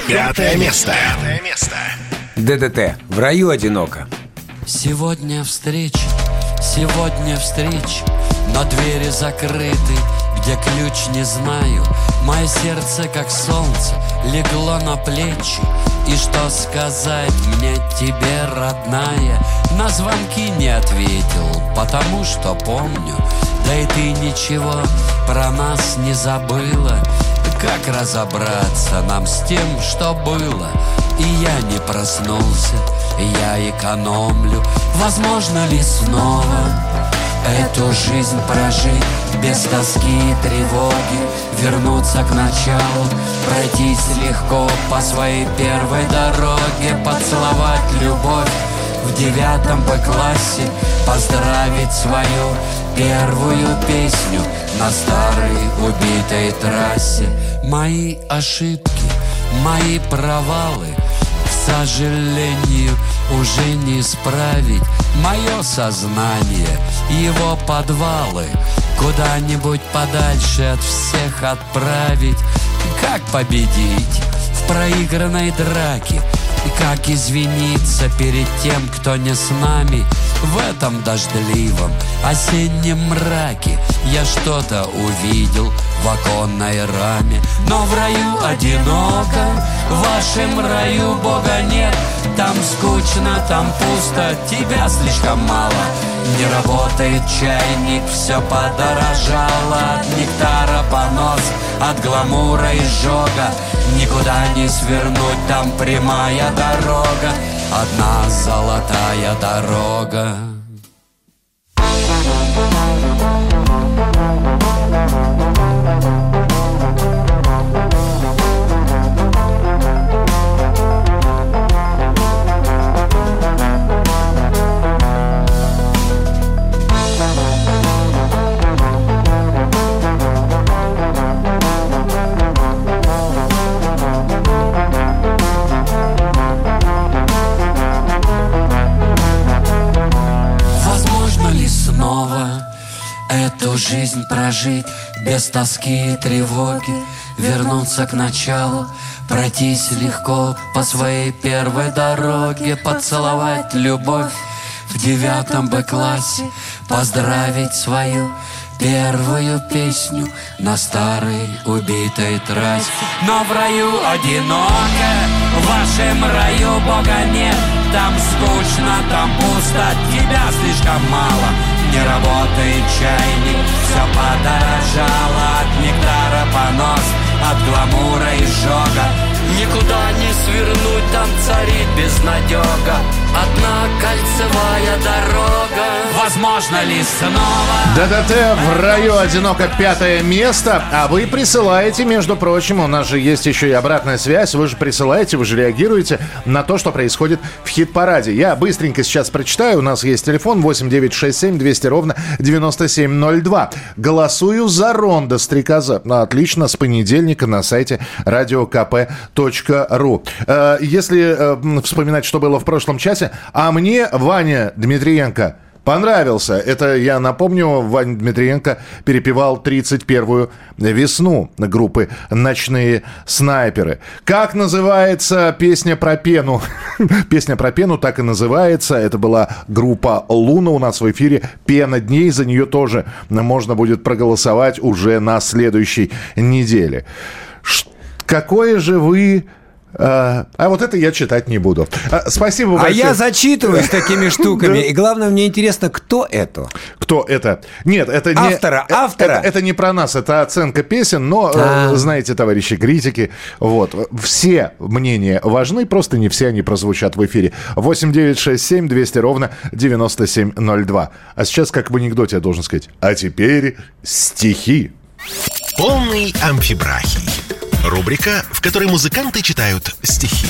Пятое место. Пятое место. ДДТ. В раю одиноко. Сегодня встреч, сегодня встреч, но двери закрыты, где ключ не знаю. Мое сердце, как солнце, легло на плечи. И что сказать мне тебе, родная? На звонки не ответил, потому что помню. Да и ты ничего про нас не забыла. Как разобраться нам с тем, что было И я не проснулся, я экономлю Возможно ли снова Эту жизнь прожить без тоски и тревоги Вернуться к началу, пройтись легко по своей первой дороге Поцеловать любовь в девятом Б-классе Поздравить свою первую песню на старой убитой трассе. Мои ошибки, мои провалы сожалению, уже не исправить Мое сознание, его подвалы. Куда-нибудь подальше от всех отправить. Как победить в проигранной драке Как извиниться перед тем, кто не с нами В этом дождливом осеннем мраке? Я что-то увидел в оконной раме Но в раю одиноко, в вашем раю Бога нет Там скучно, там пусто, тебя слишком мало. Не работает чайник, все подорожало От нектара понос, от гламура изжога Никуда не свернуть, там прямая дорога Одна золотая дорога жизнь прожить без тоски и тревоги, вернуться к началу, пройтись легко по своей первой дороге, поцеловать любовь в девятом Б-классе, поздравить свою первую песню на старой убитой трассе. Но в раю одиноко, в вашем раю Бога нет, там скучно, там пусто, тебя слишком мало. Не работает чайник, все подорожало От нектара понос, от гламура изжога Никуда не свернуть, там царит безнадега Одна кольцевая дорога Возможно ли снова ДДТ в раю одиноко пятое место, а вы присылаете, между прочим, у нас же есть еще и обратная связь, вы же присылаете, вы же реагируете на то, что происходит в хит-параде. Я быстренько сейчас прочитаю, у нас есть телефон 8967 200 ровно 9702. Голосую за Ронда Стрекоза. Ну, Отлично, с понедельника на сайте radiokp.ru. Э, Если э, вспоминать, что было в прошлом часе, а мне Ваня Дмитриенко Понравился. Это, я напомню, Ваня Дмитриенко перепевал 31-ю весну группы «Ночные снайперы». Как называется песня про пену? Песня про пену так и называется. Это была группа «Луна» у нас в эфире. «Пена дней». За нее тоже можно будет проголосовать уже на следующей неделе. Какое же вы... А, а вот это я читать не буду. А, спасибо А большое. я зачитываюсь такими штуками. И главное, мне интересно, кто это? Кто это? Нет, это не... Автора, э- автора. Это, это не про нас, это оценка песен, но, э, А. знаете, товарищи критики, вот, все мнения важны, просто не все они прозвучат в эфире. 8967 200 ровно 9702. А сейчас, как в анекдоте, я должен сказать, а теперь стихи. Полный амфибрахий. Рубрика, в которой музыканты читают стихи.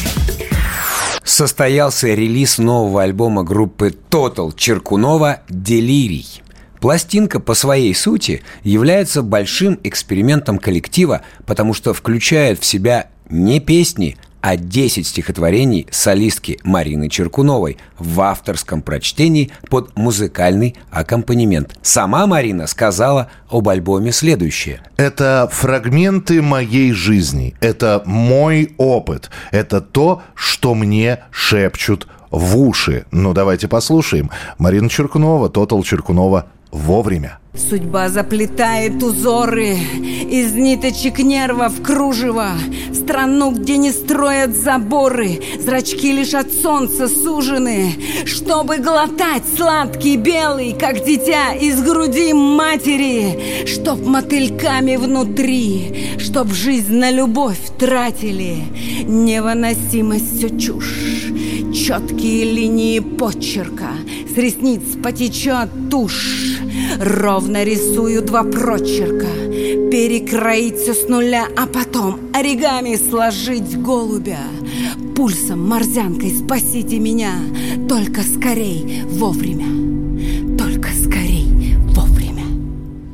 Состоялся релиз нового альбома группы Total Черкунова «Делирий». Пластинка по своей сути является большим экспериментом коллектива, потому что включает в себя не песни, а 10 стихотворений солистки Марины Черкуновой в авторском прочтении под музыкальный аккомпанемент. Сама Марина сказала об альбоме следующее. Это фрагменты моей жизни, это мой опыт, это то, что мне шепчут в уши. Ну, давайте послушаем. Марина Черкунова, Тотал Черкунова, вовремя. Судьба заплетает узоры из ниточек нервов кружева. В Страну, где не строят заборы Зрачки лишь от солнца сужены. Чтобы глотать сладкий белый Как дитя из груди матери. Чтоб мотыльками внутри Чтоб жизнь на любовь тратили. Невыносимость все чушь Четкие линии почерка. С ресниц потечет тушь Ровно рисую два прочерка. Перекроить все с нуля А потом оригами сложить голубя. Пульсом, морзянкой спасите меня. Только скорей, вовремя. Только скорей, вовремя.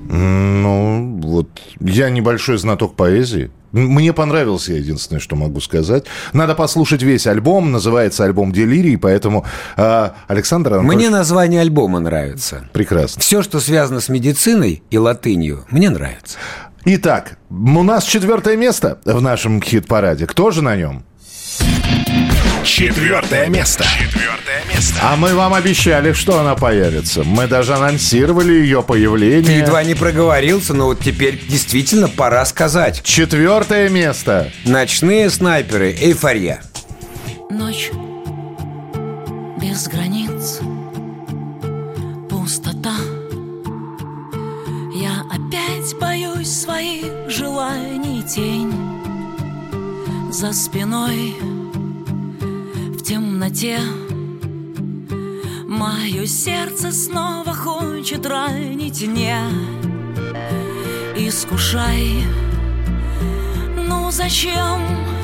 Ну, вот я небольшой знаток поэзии. Мне понравился, единственное, что могу сказать. Надо послушать весь альбом. Называется альбом «Делирий», поэтому э, Александр Анатольевич... Мне название альбома нравится. Прекрасно. Все, что связано с медициной и латынью, мне нравится. Итак, у нас четвертое место в нашем хит-параде. Кто же на нем? Четвертое место. Четвертое место. А мы вам обещали, что она появится. Мы даже анонсировали ее Ты появление. едва не проговорился, но вот теперь действительно пора сказать. Четвертое место. Ночные снайперы. Эйфория. Ночь без границ, пустота. Я опять боюсь своих желаний тень за спиной в темноте. Мое сердце снова хочет ранить, не искушай. Ну зачем ты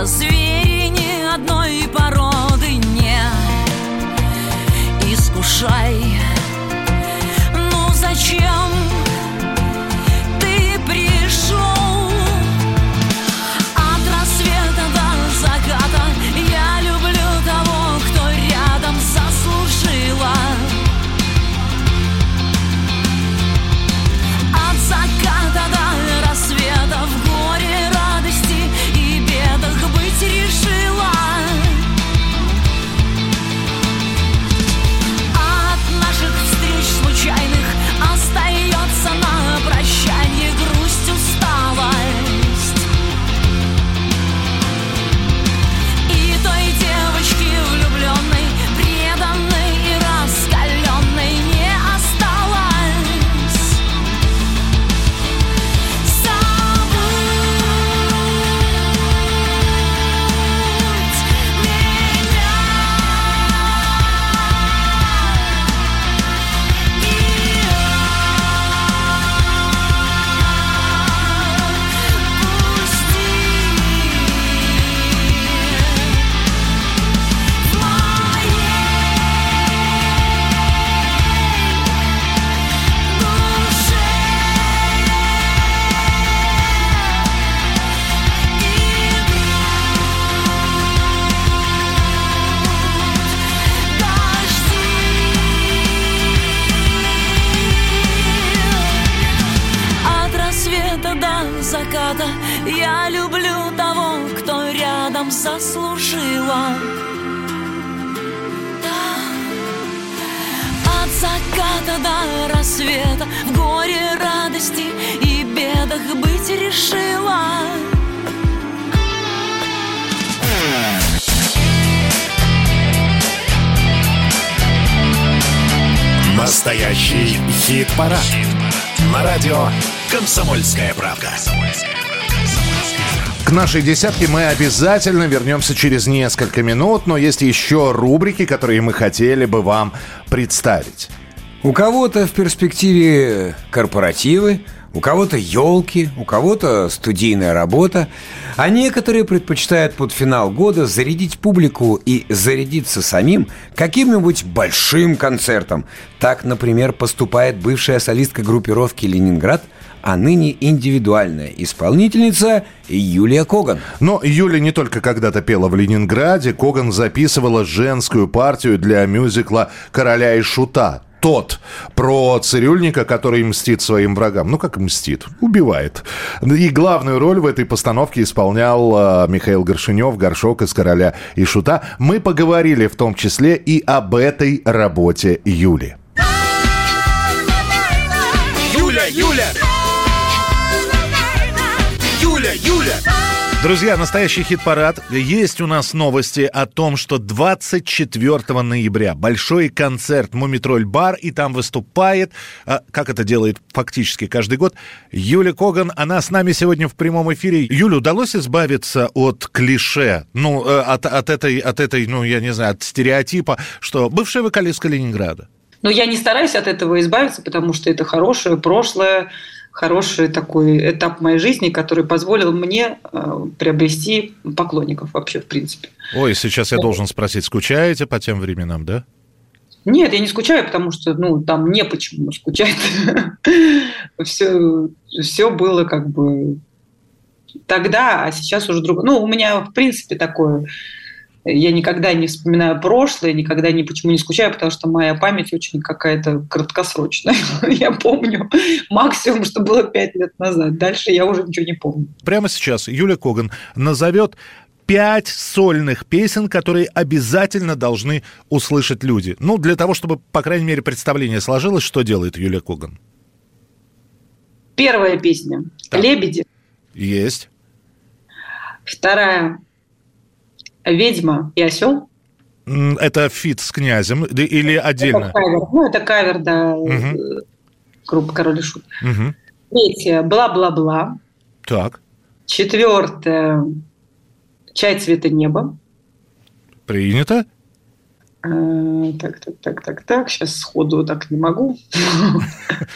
Просто звери ни одной породы не искушай Настоящий хит-парад. На радио «Комсомольская правда». К нашей десятке мы обязательно вернемся через несколько минут, но есть еще рубрики, которые мы хотели бы вам представить. У кого-то в перспективе корпоративы, у кого-то елки, у кого-то студийная работа, а некоторые предпочитают под финал года зарядить публику и зарядиться самим каким-нибудь большим концертом. Так, например, поступает бывшая солистка группировки «Ленинград» а ныне индивидуальная исполнительница Юлия Коган. Но Юля не только когда-то пела в Ленинграде, Коган записывала женскую партию для мюзикла «Короля и Шута». Тот про цирюльника, который мстит своим врагам. Ну, как мстит? Убивает. И главную роль в этой постановке исполнял э, Михаил Горшинев, Горшок из «Короля и Шута». Мы поговорили в том числе и об этой работе Юли. Юля, Юля! Юля, Юля! Друзья, настоящий хит-парад. Есть у нас новости о том, что 24 ноября большой концерт «Мумитроль Бар», и там выступает, а, как это делает фактически каждый год, Юля Коган. Она с нами сегодня в прямом эфире. Юля, удалось избавиться от клише, ну, э, от, от, этой, от этой, ну, я не знаю, от стереотипа, что бывшая вокалистка Ленинграда? Но я не стараюсь от этого избавиться, потому что это хорошее прошлое, хороший такой этап моей жизни, который позволил мне э, приобрести поклонников вообще, в принципе. Ой, сейчас я должен спросить, скучаете по тем временам, да? Нет, я не скучаю, потому что ну, там не почему скучать. все, все было как бы тогда, а сейчас уже другое. Ну, у меня, в принципе, такое я никогда не вспоминаю прошлое, никогда ни почему не скучаю, потому что моя память очень какая-то краткосрочная. я помню максимум, что было пять лет назад. Дальше я уже ничего не помню. Прямо сейчас Юля Коган назовет пять сольных песен, которые обязательно должны услышать люди. Ну, для того, чтобы, по крайней мере, представление сложилось, что делает Юлия Коган. Первая песня Так. «Лебеди». Есть. Вторая «Ведьма и осел». Это feat с князем или Это отдельно? кавер. Ну, это кавер, да, Мгм. э, группы «Король и Шут». Мгм. Третья «Бла-бла-бла». Так, Четвертая «Чай цвета неба». принято. Э, Так, так, так, так, так. Сейчас сходу так не могу.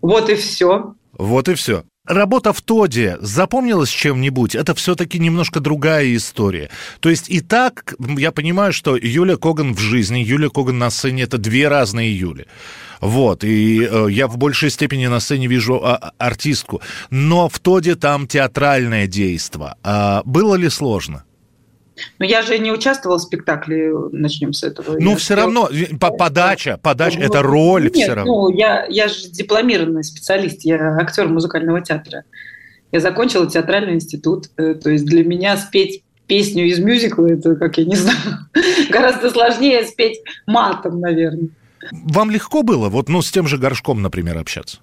Вот и все. Вот и все. Работа в Тоде запомнилась чем-нибудь? Это все-таки немножко другая история. То есть и так я понимаю, что Юля Коган в жизни, Юля Коган на сцене – это две разные Юли. Вот, и э, я в большей степени на сцене вижу а, а, артистку. Но в Тоде там театральное действо. А было ли сложно? Но я же не участвовала в спектакле, начнем с этого. Ну, Я все равно, по- подача, подача – Ну, это роль Нет, все равно. Ну, я, я же дипломированный специалист, я актер музыкального театра. Я закончила театральный институт. э, То есть для меня спеть песню из мюзикла, это, как я не знаю, гораздо сложнее спеть матом, наверное. Вам легко было, вот, ну, с тем же Горшком, например, общаться?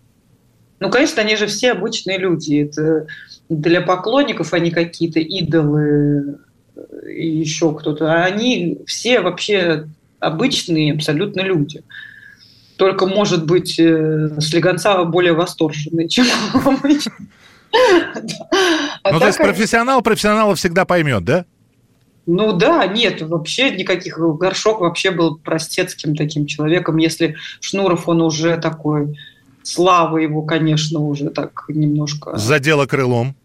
Ну, конечно, они же все обычные люди. Это для поклонников они какие-то идолы и еще кто-то. А они все вообще обычные абсолютно люди. Только, может быть, э, Слегонцава более восторженный, чем обычно. А ну, то есть профессионал профессионала всегда поймет, да? Ну да, нет, вообще никаких. Горшок вообще был простецким таким человеком. Если Шнуров, он уже такой, слава его, конечно, уже так немножко... Задело крылом.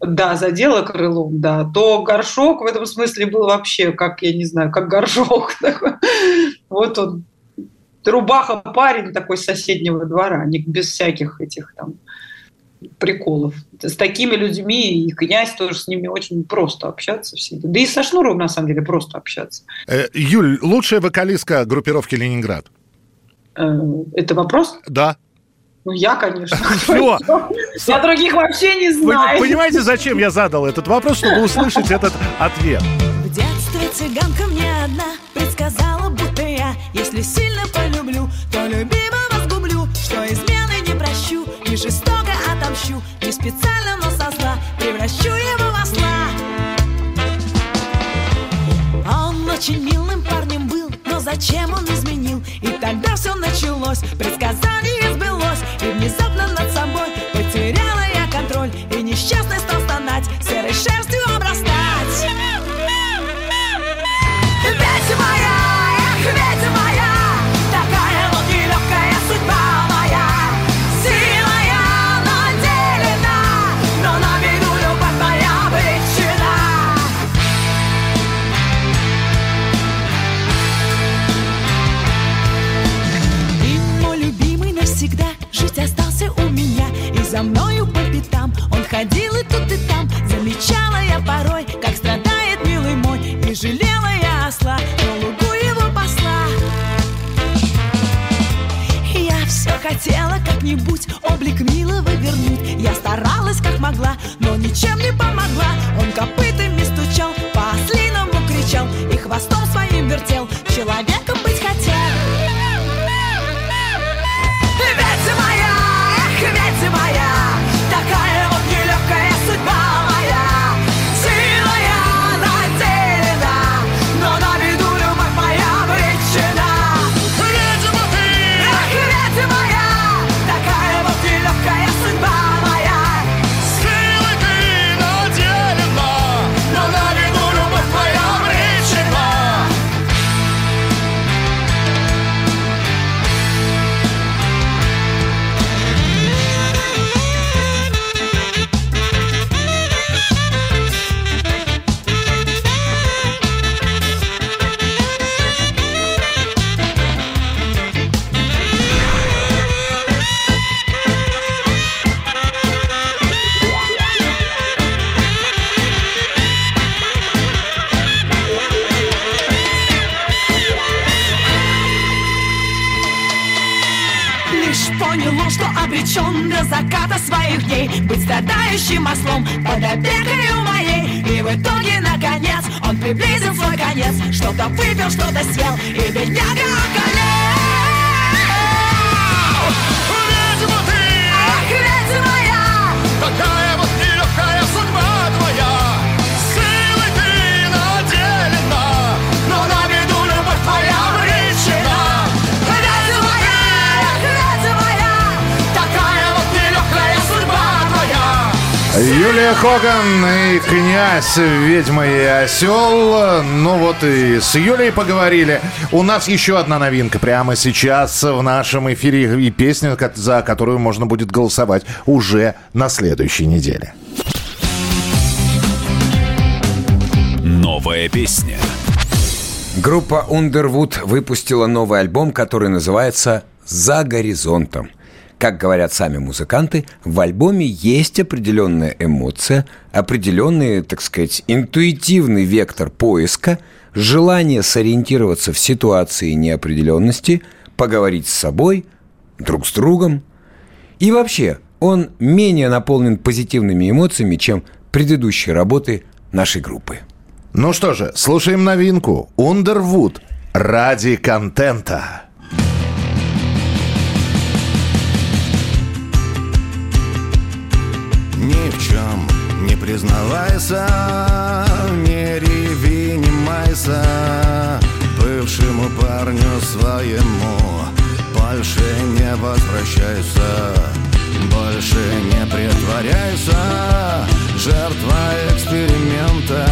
Да, задело крылом, да. То горшок в этом смысле был вообще, как, я не знаю, как горшок. Вот он, рубаха парень такой с соседнего двора, не без всяких этих там приколов. С такими людьми и князь тоже с ними очень просто общаться всегда. Да и со Шнуровым, на самом деле, просто общаться. Э, Юль, лучшая вокалистка группировки «Ленинград». Э, Это вопрос? Да. Ну, я, конечно. Всё. Я других вообще не Вы знаю. понимаете, зачем я задал этот вопрос, чтобы услышать этот ответ? В детстве цыганка мне одна предсказала, будто я, если сильно полюблю, то любимого сгублю, что измены не прощу, не жестоко отомщу, не специально, но со зла превращу его в осла. Он очень милым парнем был, но зачем он изменил? И тогда все началось, предсказание за мною по пятам. Он ходил и тут и там Замечала я порой, как страдает милый мой И жалела я осла, но лугу его посла. Я все хотела как-нибудь облик милого вернуть. Я старалась как могла, но ничем не помогла. Он копытами стучал, по ослиному кричал И хвостом своим вертел. Человека страдающим ослом под опекою моей И в итоге, наконец, он приблизил свой конец. Что-то выпил, что-то съел, и бедняга Юлия Хоган и князь, ведьма и осел. Ну вот и с Юлей поговорили. У нас еще одна новинка прямо сейчас в нашем эфире и песня, за которую можно будет голосовать уже на следующей неделе. Новая песня. Группа Underwood выпустила новый альбом, который называется «За горизонтом». Как говорят сами музыканты, в альбоме есть определенная эмоция, определенный, так сказать, интуитивный вектор поиска, желание сориентироваться в ситуации неопределенности, поговорить с собой, друг с другом. И вообще, он менее наполнен позитивными эмоциями, чем предыдущие работы нашей группы. Ну что же, слушаем новинку. Underwood. Ради контента. Признавайся, не реви, не майся. Бывшему парню своему больше не возвращайся Больше не притворяйся, жертва эксперимента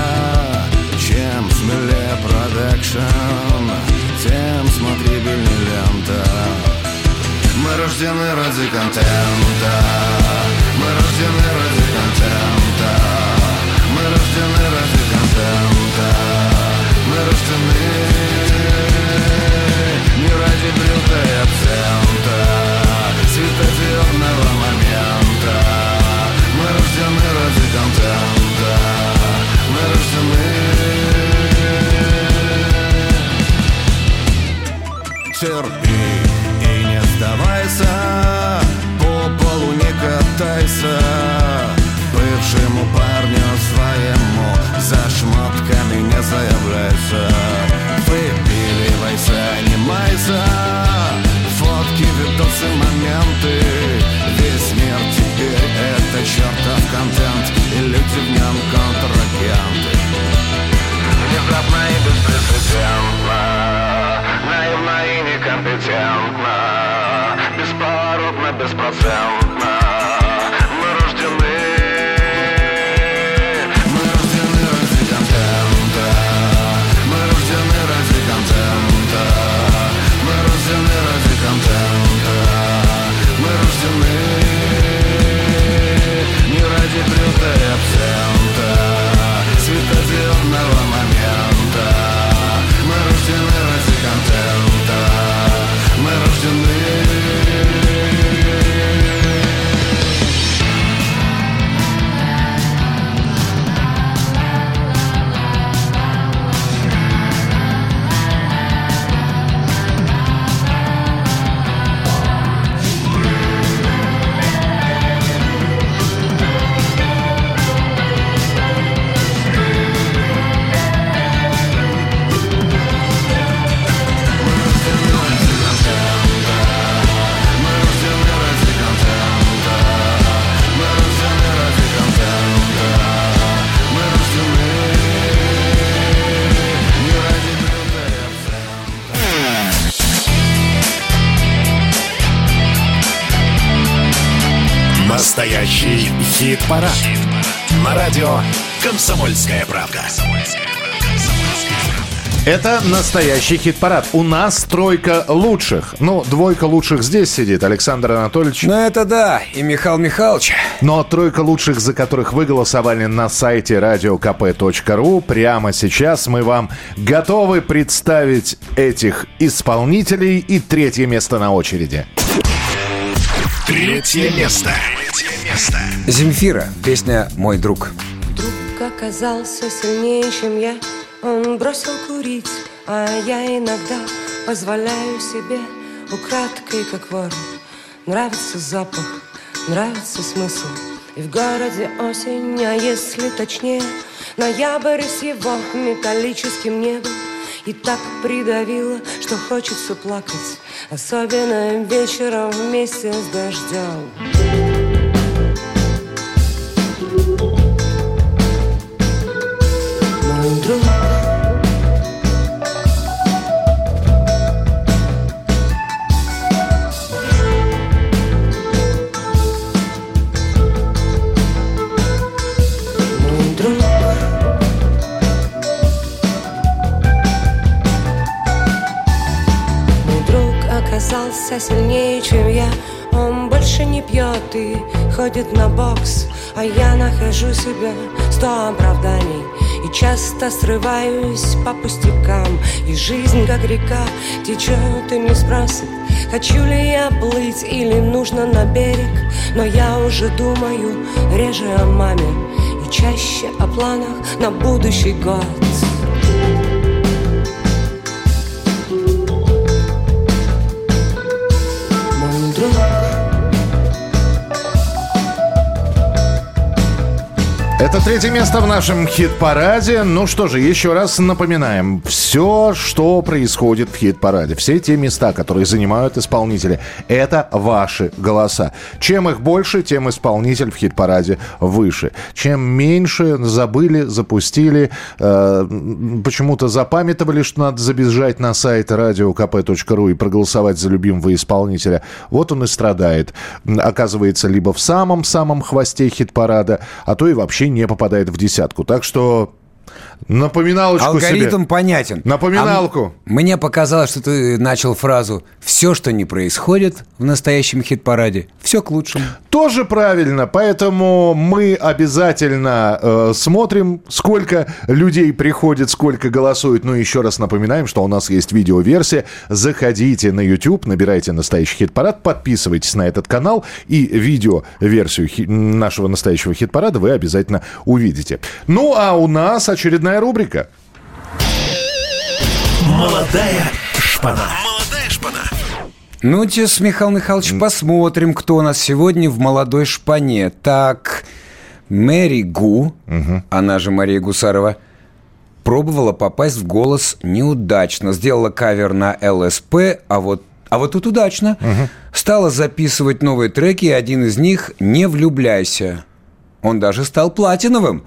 Чем смелее продакшн, тем смотрибельнее лента. Мы рождены ради контента Мы рождены ради контента Мы рождены ради контента. Мы рождены не ради брюка и акцента Светодиодного момента. Мы рождены ради контента. Мы рождены. Терпи и не сдавайся По Нашему парню своему За шмотками не заявляйся. Выпиливайся, не майся Фотки, видосы, моменты. Весь мир теперь это чертов контент. И люди в нем контрагенты. Внезапно и беспрецедентно Наивно и некомпетентно. Бесповоротно, беспроцентно. down Настоящий хит-парад. На радио «Комсомольская правда». Это настоящий хит-парад. У нас тройка лучших. Ну, двойка лучших здесь сидит, Александр Анатольевич. Ну это да, и Михаил Михайлович. Но тройка лучших, за которых вы голосовали на сайте radiokp.ru, прямо сейчас мы вам готовы представить этих исполнителей и третье место на очереди. Третье место. Третье место. Земфира, песня «Мой друг». Друг оказался сильнее, чем я. Он бросил курить, а я иногда Позволяю себе украдкой, как вор Нравится запах, нравится смысл. И в городе осень, а если точнее Ноябрь с его металлическим небом. И так придавило, что хочется плакать Особенно вечером вместе с дождем оказался сильнее, чем я. Он больше не пьет и ходит на бокс. А я нахожу себя сто оправданий. И часто срываюсь по пустякам. И жизнь, как река, течет и не спросит Хочу ли я плыть или нужно на берег? Но я уже думаю реже о маме. И чаще о планах на будущий год Мой друг Это третье место в нашем хит-параде. Ну что же, еще раз напоминаем. Все, что происходит в хит-параде, все те места, которые занимают исполнители, это ваши голоса. Чем их больше, тем исполнитель в хит-параде выше. Чем меньше забыли, запустили, э, почему-то запамятовали, что надо забежать на сайт radiokp.ru и проголосовать за любимого исполнителя, вот он и страдает. Оказывается, либо в самом-самом хвосте хит-парада, а то и вообще не попадает в десятку. Так что напоминалочку Алгоритм себе. понятен. Напоминалку. А мне показалось, что ты начал фразу «Все, что не происходит в настоящем хит-параде, все к лучшему». Тоже правильно, поэтому мы обязательно э, смотрим, сколько людей приходит, сколько голосует. Ну, еще раз напоминаем, что у нас есть видеоверсия. Заходите на YouTube, набирайте «Настоящий хит-парад», подписывайтесь на этот канал, и видеоверсию хи- нашего настоящего хит-парада вы обязательно увидите. Ну, а у нас очередная рубрика. Молодая шпана. Молодая шпана. Ну, тес, Михаил Михайлович, посмотрим, кто у нас сегодня в молодой шпане. Так, Мэри Гу, она же Мария Гусарова, пробовала попасть в голос неудачно. Сделала кавер на ЛСП, а вот а вот тут удачно. Стала записывать новые треки, и один из них «Не влюбляйся». Он даже стал платиновым.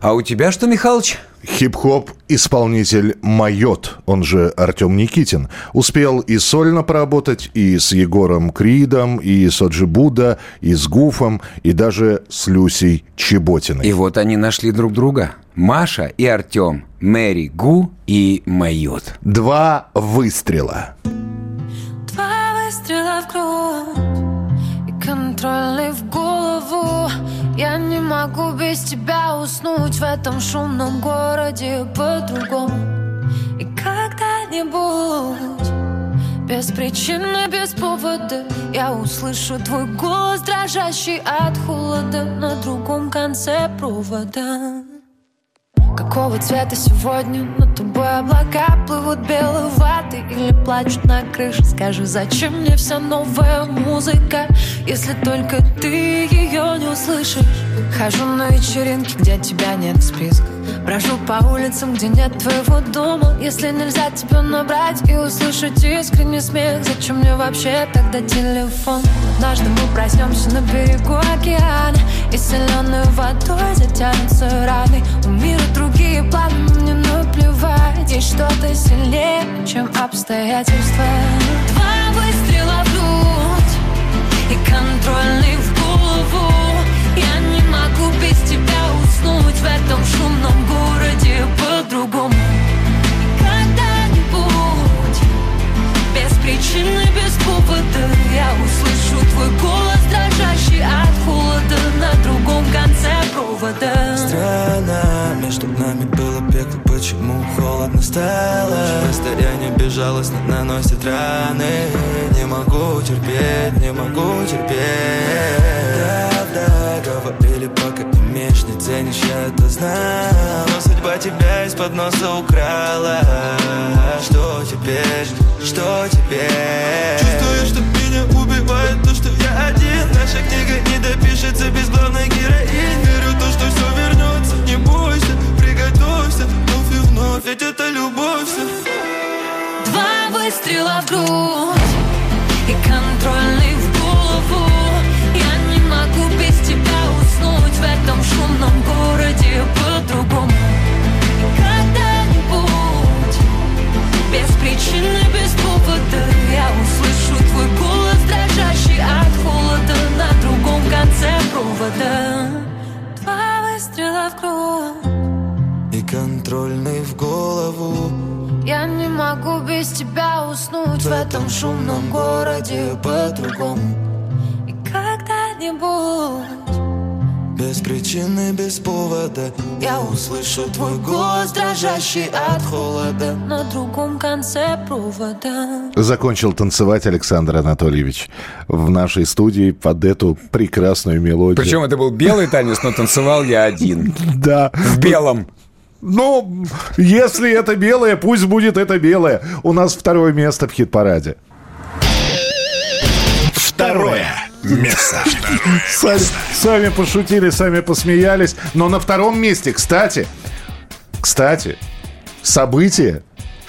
А у тебя что, Михалыч? Хип-хоп исполнитель Mayot, он же Артем Никитин, успел и сольно поработать, и с Егором Кридом, и с OG Buda, и с Гуфом, и даже с Люсей Чеботиной. И вот они нашли друг друга. Маша и Артем. Мэри Гу и Mayot. Два выстрела. Два выстрела в грудь И контрольный в голову Я не могу без тебя уснуть В этом шумном городе по-другому. И когда-нибудь Без причины, без повода Я услышу твой голос, дрожащий от холода На другом конце провода Какого цвета сегодня над тобой облака плывут белой ваты Или плачут на крыше? Скажи, зачем мне вся новая музыка Если только ты ее не услышишь? Хожу на вечеринки, где тебя нет в списках Брожу по улицам, где нет твоего дома. Если нельзя тебя набрать и услышать искренний смех Зачем мне вообще тогда телефон? Однажды мы проснемся на берегу океана И соленой водой затянутся раны. У мира другие планы, мне наплевать. Есть что-то сильнее, чем обстоятельства. Два выстрела в грудь И контрольный в голову. Могу без тебя уснуть в этом шумном городе по-другому. Когда-нибудь без причины, без повода Я услышу твой голос, дрожащий от холода На другом конце провода. Странно, между нами было пекло, почему холодно стало? Расстояние безжалостно наносит раны. Не могу терпеть, не могу терпеть. Правда, говорили, пока ценишь, я это знал Но судьба тебя из-под носа украла. Что теперь, что теперь? Чувствую, что меня убивает то, что я один. Наша книга не допишется без главной героини. Верю то, что все вернется, не бойся, приготовься Вновь и вновь, ведь это любовь. Два выстрела в грудь И контрольный в голову. Я не могу без тебя В этом шумном городе по-другому. Когда-нибудь Без причины, без повода Я услышу твой голос, дрожащий от холода На другом конце провода. Два выстрела в грудь И контрольный в голову. Я не могу без тебя уснуть в этом шумном городе по-другому. И когда-нибудь Без причины, без повода Я услышу твой голос, дрожащий от холода на другом конце провода Закончил танцевать Александр Анатольевич в нашей студии под эту прекрасную мелодию. Причем это был белый танец, но танцевал я один. Да. В белом. Ну, если это белое, пусть будет это белое. У нас второе место в хит-параде. Второе место. Сами, сами пошутили, сами посмеялись. Но на втором месте, кстати, кстати, событие.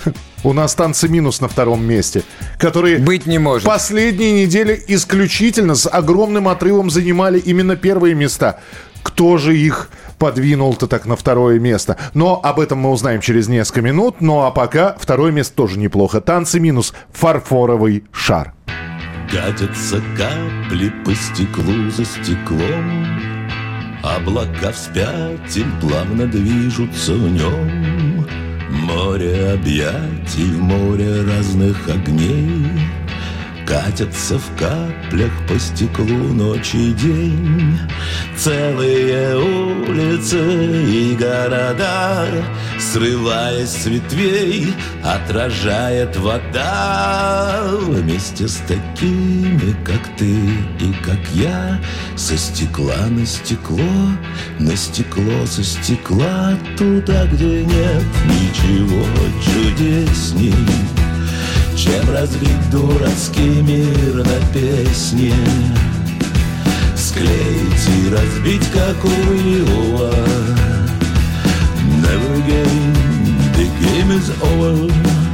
У нас танцы минус на втором месте, которые быть не может. Последние недели исключительно с огромным отрывом занимали именно первые места. Кто же их подвинул-то так на второе место? Но об этом мы узнаем через несколько минут. Ну а пока второе место тоже неплохо. Танцы минус фарфоровый шар. Катятся капли по стеклу за стеклом. Облака вспять плавно движутся в нем. Море объятий море разных огней Катятся в каплях по стеклу ночь и день. Целые улицы и города Срываясь с ветвей, отражает вода. Вместе с такими, как ты и как я Со стекла на стекло, на стекло со стекла Туда, где нет ничего чудесней чем разбить дурацкий мир на песне. Склеить и разбить, как у Иова Never again, the game is over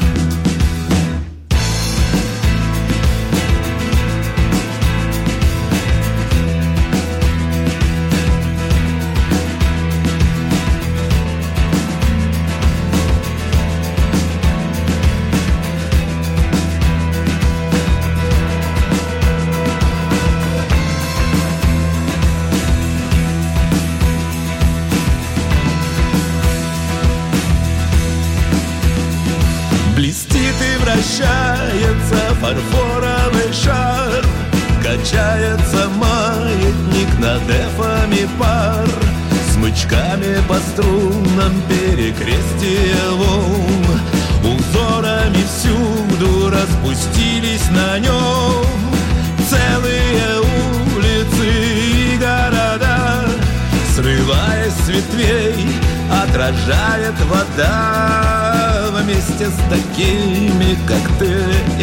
как ты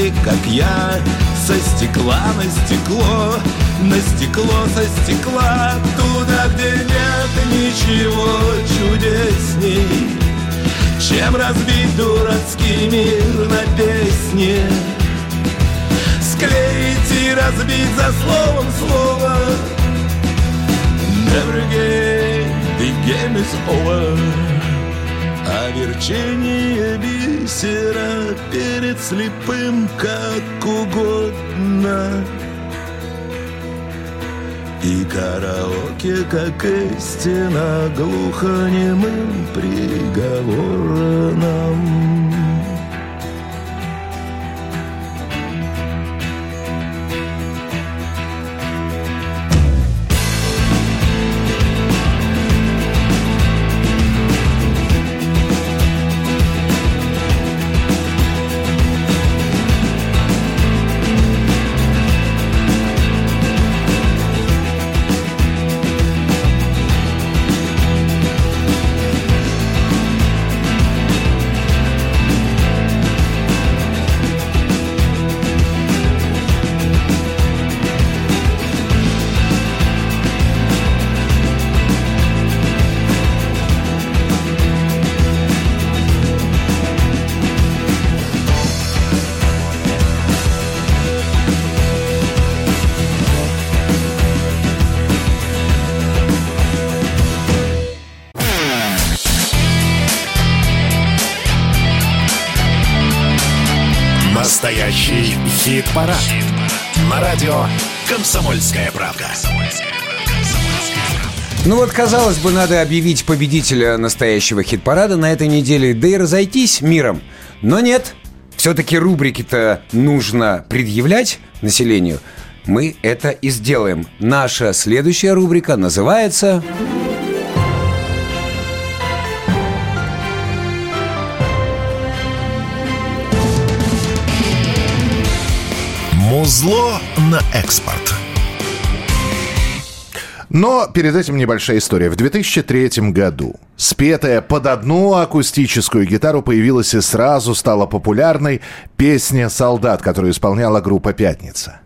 и как я Со стекла на стекло, на стекло со стекла Туда, где нет ничего чудесней. Чем разбить дурацкий мир на песне Склеить и разбить за словом слово. Never again, the game is over. А верчение бисера перед слепым как угодно И караоке, как истина, глухонемым приговором. «Комсомольская правда». Ну вот, казалось бы, надо объявить победителя настоящего хит-парада на этой неделе, да и разойтись миром. Но нет, все-таки рубрики-то нужно предъявлять населению. Мы это и сделаем. Наша следующая рубрика называется... Музло на экспорт. Но перед этим небольшая история. В 2003 году спетая под одну акустическую гитару появилась и сразу стала популярной песня «Солдат», которую исполняла группа «Пятница».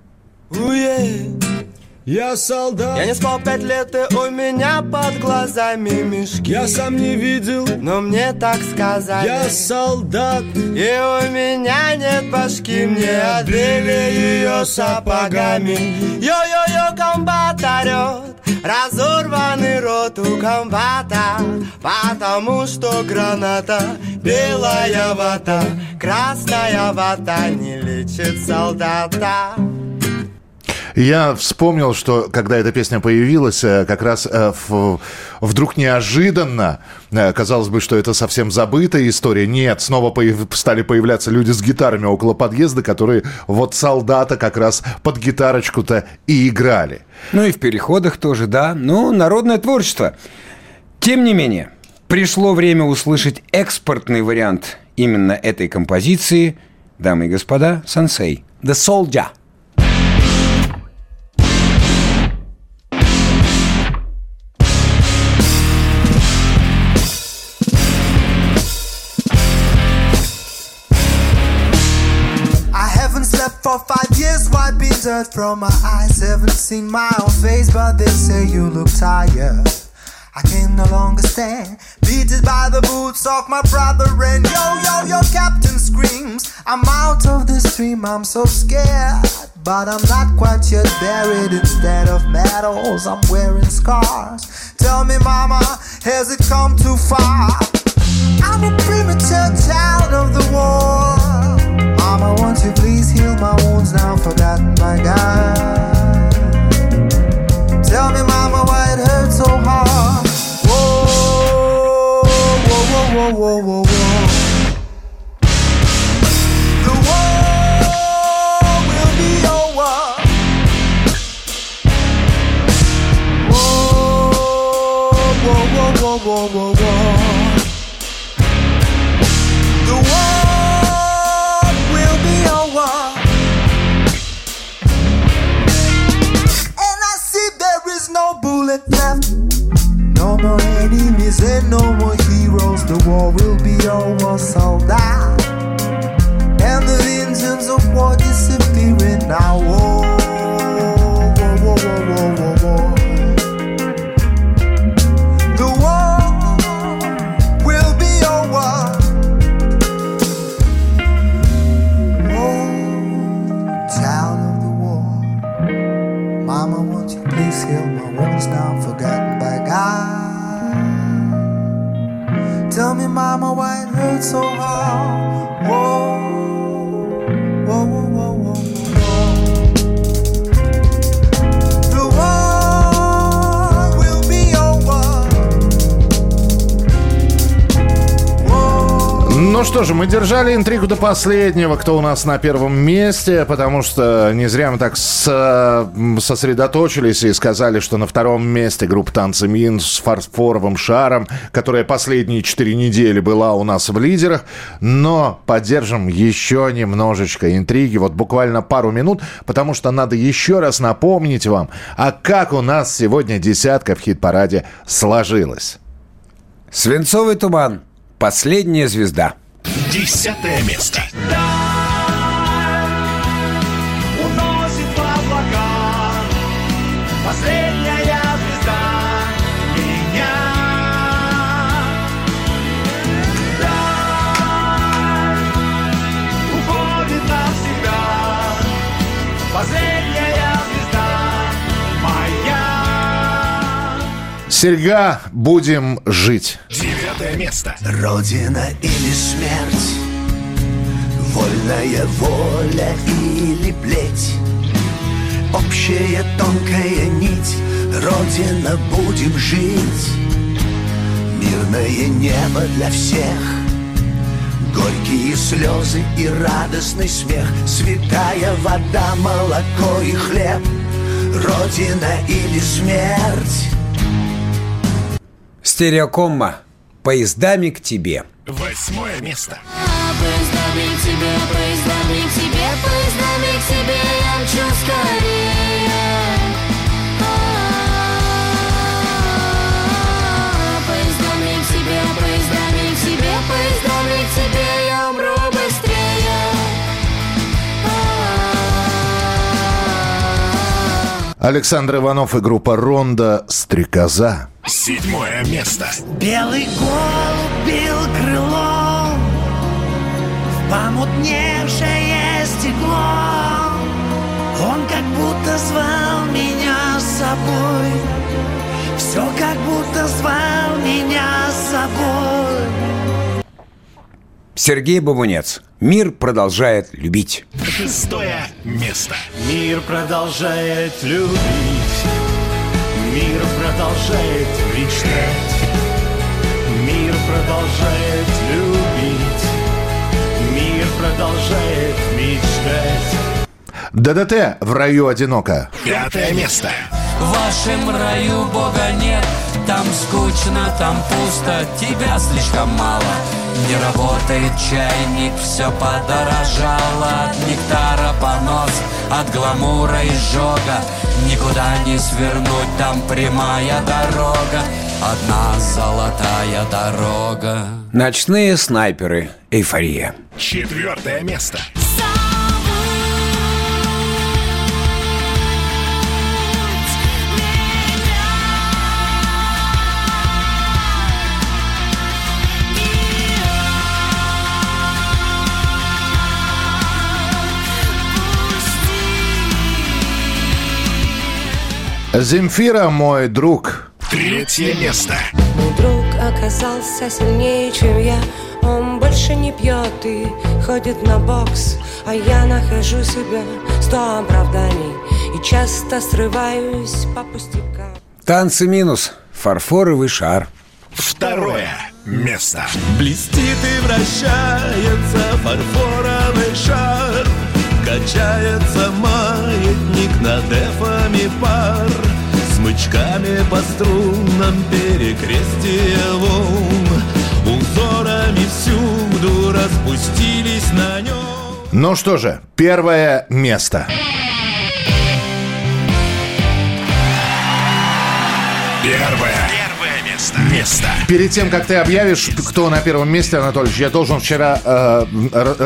Уе, я солдат. Я не спал пять лет, и у меня под глазами мешки. Я сам не видел, но мне так сказали. Я солдат. И у меня нет башки, мне отбили ее сапогами. Йо-йо-йо, комбат орет Разорванный рот у комбата. Потому что граната Белая вата Красная вата Не лечит солдата Я вспомнил, что когда эта песня появилась, э, как раз э, в- вдруг неожиданно, э, казалось бы, что это совсем забытая история. Нет, снова появ- стали появляться люди с гитарами около подъезда, которые вот солдата как раз под гитарочку-то и играли. Ну и в переходах тоже, да. Ну, народное творчество. Тем не менее, пришло время услышать экспортный вариант именно этой композиции. Дамы и господа, сенсей. The Soldier. Dirt from my eyes. Haven't seen my own face, but they say you look tired. I can no longer stand, beaten by the boots of my brother. And yo, yo, yo, captain screams, I'm out of the stream, I'm so scared. But I'm not quite yet buried. Instead of medals, I'm wearing scars. Tell me, mama, has it come too far? I'm a premature child of the war. Mama, won't you please heal my wounds now forgotten by God? Tell me, Mama, why it hurts so hard. Whoa, whoa, whoa, whoa, whoa, whoa. The war will be over. Whoa, whoa, whoa, whoa, whoa, whoa, держали интригу до последнего, кто у нас на первом месте, потому что не зря мы так с- сосредоточились и сказали, что на втором месте группа «Танцы Мин» с фарфоровым шаром, которая последние четыре недели была у нас в лидерах. Но поддержим еще немножечко интриги, вот буквально пару минут, потому что надо еще раз напомнить вам, а как у нас сегодня десятка в хит-параде сложилась. Свинцовый туман. Последняя звезда. Десятое место. Серьга, будем жить. Девятое место. Родина или смерть? Вольная воля или плеть? Общая тонкая нить. Родина, будем жить. Мирное небо для всех. Горькие слезы и радостный смех. Святая вода, молоко и хлеб. Родина или смерть Стереокомма. Поездами к тебе. Восьмое место. Поездами к тебе, поездами к тебе, поездами к тебе я мчу скорее. А, Поездами к тебе, поездами к тебе, поездами к тебе я умру быстрее. Александр Иванов и группа «Ронда. Стрекоза». Седьмое место. Белый голубь бил крылом В помутневшее стекло Он как будто звал меня с собой Все как будто звал меня с собой Сергей Бабунец. Мир продолжает любить. Шестое место. Мир продолжает любить, мир продолжает мечтать, мир продолжает любить, мир продолжает мечтать. ДДТ в раю одиноко. Пятое место. В вашем раю Бога нет Там скучно, там пусто Тебя слишком мало Не работает чайник Все подорожало От нектара понос От гламура изжога Никуда не свернуть Там прямая дорога Одна золотая дорога Ночные снайперы. Эйфория. Четвертое место. Земфира, мой друг. Третье место. Мой друг оказался сильнее, чем я Он больше не пьет и ходит на бокс А я нахожу себя сто оправданий И часто срываюсь по пустякам Танцы минус. Фарфоровый шар. Второе место. Блестит и вращается фарфоровый шар Качается маятник над эфами пар Смычками по струнам перекрестия волн Узорами всюду распустились на нем Ну что же, первое место. Первое. Место. Место. Перед тем, как ты объявишь, кто на первом месте, Анатольевич, я должен вчера, э,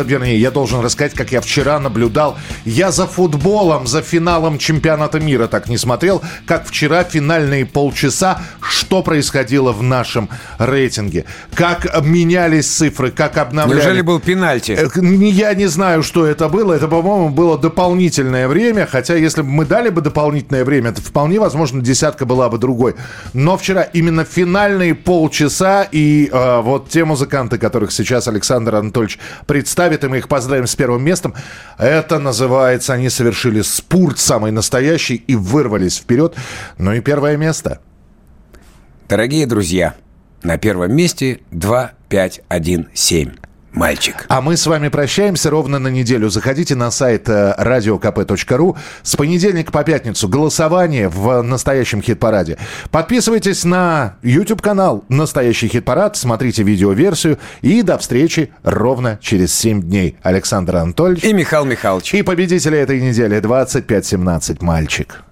вернее, я должен рассказать, как я вчера наблюдал. Я за футболом, за финалом чемпионата мира так не смотрел, как вчера финальные полчаса, что происходило в нашем рейтинге, как менялись цифры, как обновлялись. Неужели был пенальти? Э, Я не знаю, что это было. Это, по-моему, было дополнительное время. Хотя, если бы мы дали бы дополнительное время, то вполне возможно, десятка была бы другой. Но вчера именно финальные полчаса и э, вот те музыканты, которых сейчас Александр Анатольевич представит, и мы их поздравим с первым местом, это называется, они совершили спурт самый настоящий и вырвались вперед. Ну и первое место. Дорогие друзья, на первом месте 2, 5, 1, 7. Мальчик. А мы с вами прощаемся ровно на неделю. Заходите на сайт э, radiokp.ru. С понедельника по пятницу голосование в настоящем хит-параде. Подписывайтесь на YouTube-канал «Настоящий хит-парад», смотрите видеоверсию. И до встречи ровно через 7 дней. Александр Анатольевич. И Михаил Михайлович. И победители этой недели 25-17 «Мальчик».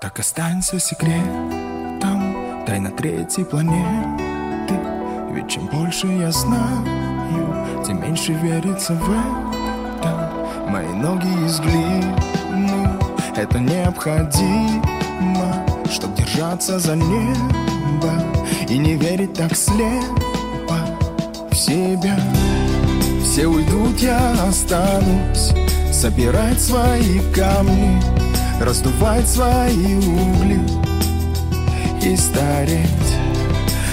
Так останься секретом Тайна третьей планеты Ведь чем больше я знаю Тем меньше верится в это. Мои ноги из глины. Это необходимо Чтоб держаться за небо И не верить так слепо В себя. Все уйдут, я останусь Собирать свои камни Раздувать свои угли И стареть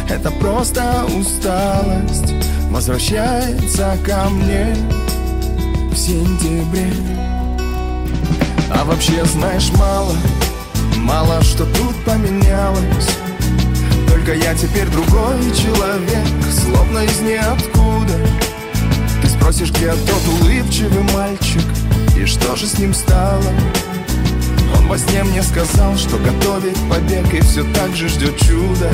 Это просто усталость Возвращается ко мне В сентябре. А вообще знаешь мало Мало что тут поменялось. Только я теперь другой человек Словно из ниоткуда. Ты спросишь, где тот улыбчивый мальчик И что же с ним стало? Он во сне мне сказал, что готовит побег И все так же ждет чудо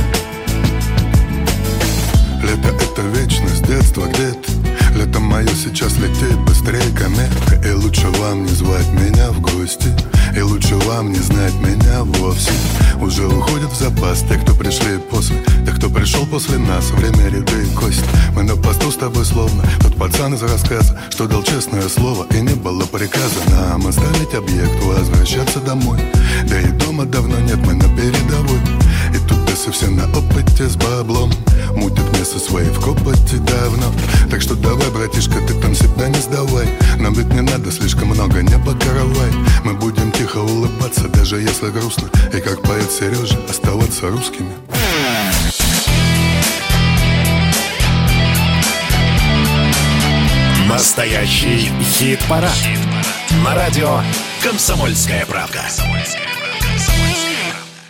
Лето это вечность, детство где-то. Лето мое сейчас летит быстрее комета И лучше вам не звать меня в гости И лучше вам не знать меня вовсе. Уже уходят в запас те, кто пришли после Те, кто пришел после нас. Время ряды и кость. Мы на посту с тобой словно Тот пацан из рассказа Что дал честное слово И не было приказа нам оставить объект Возвращаться домой. Да и дома давно нет, мы на передовой. И тут бесы все на опыте с баблом Мутят мясо свои в копоте давно Так что давай, братишка, ты там себя не сдавай Нам ведь не надо слишком много, небо каравай Мы будем тихо улыбаться, даже если грустно И как поет Сережа, оставаться русскими Настоящий хит-парад. На радио «Комсомольская правка». «Комсомольская правка».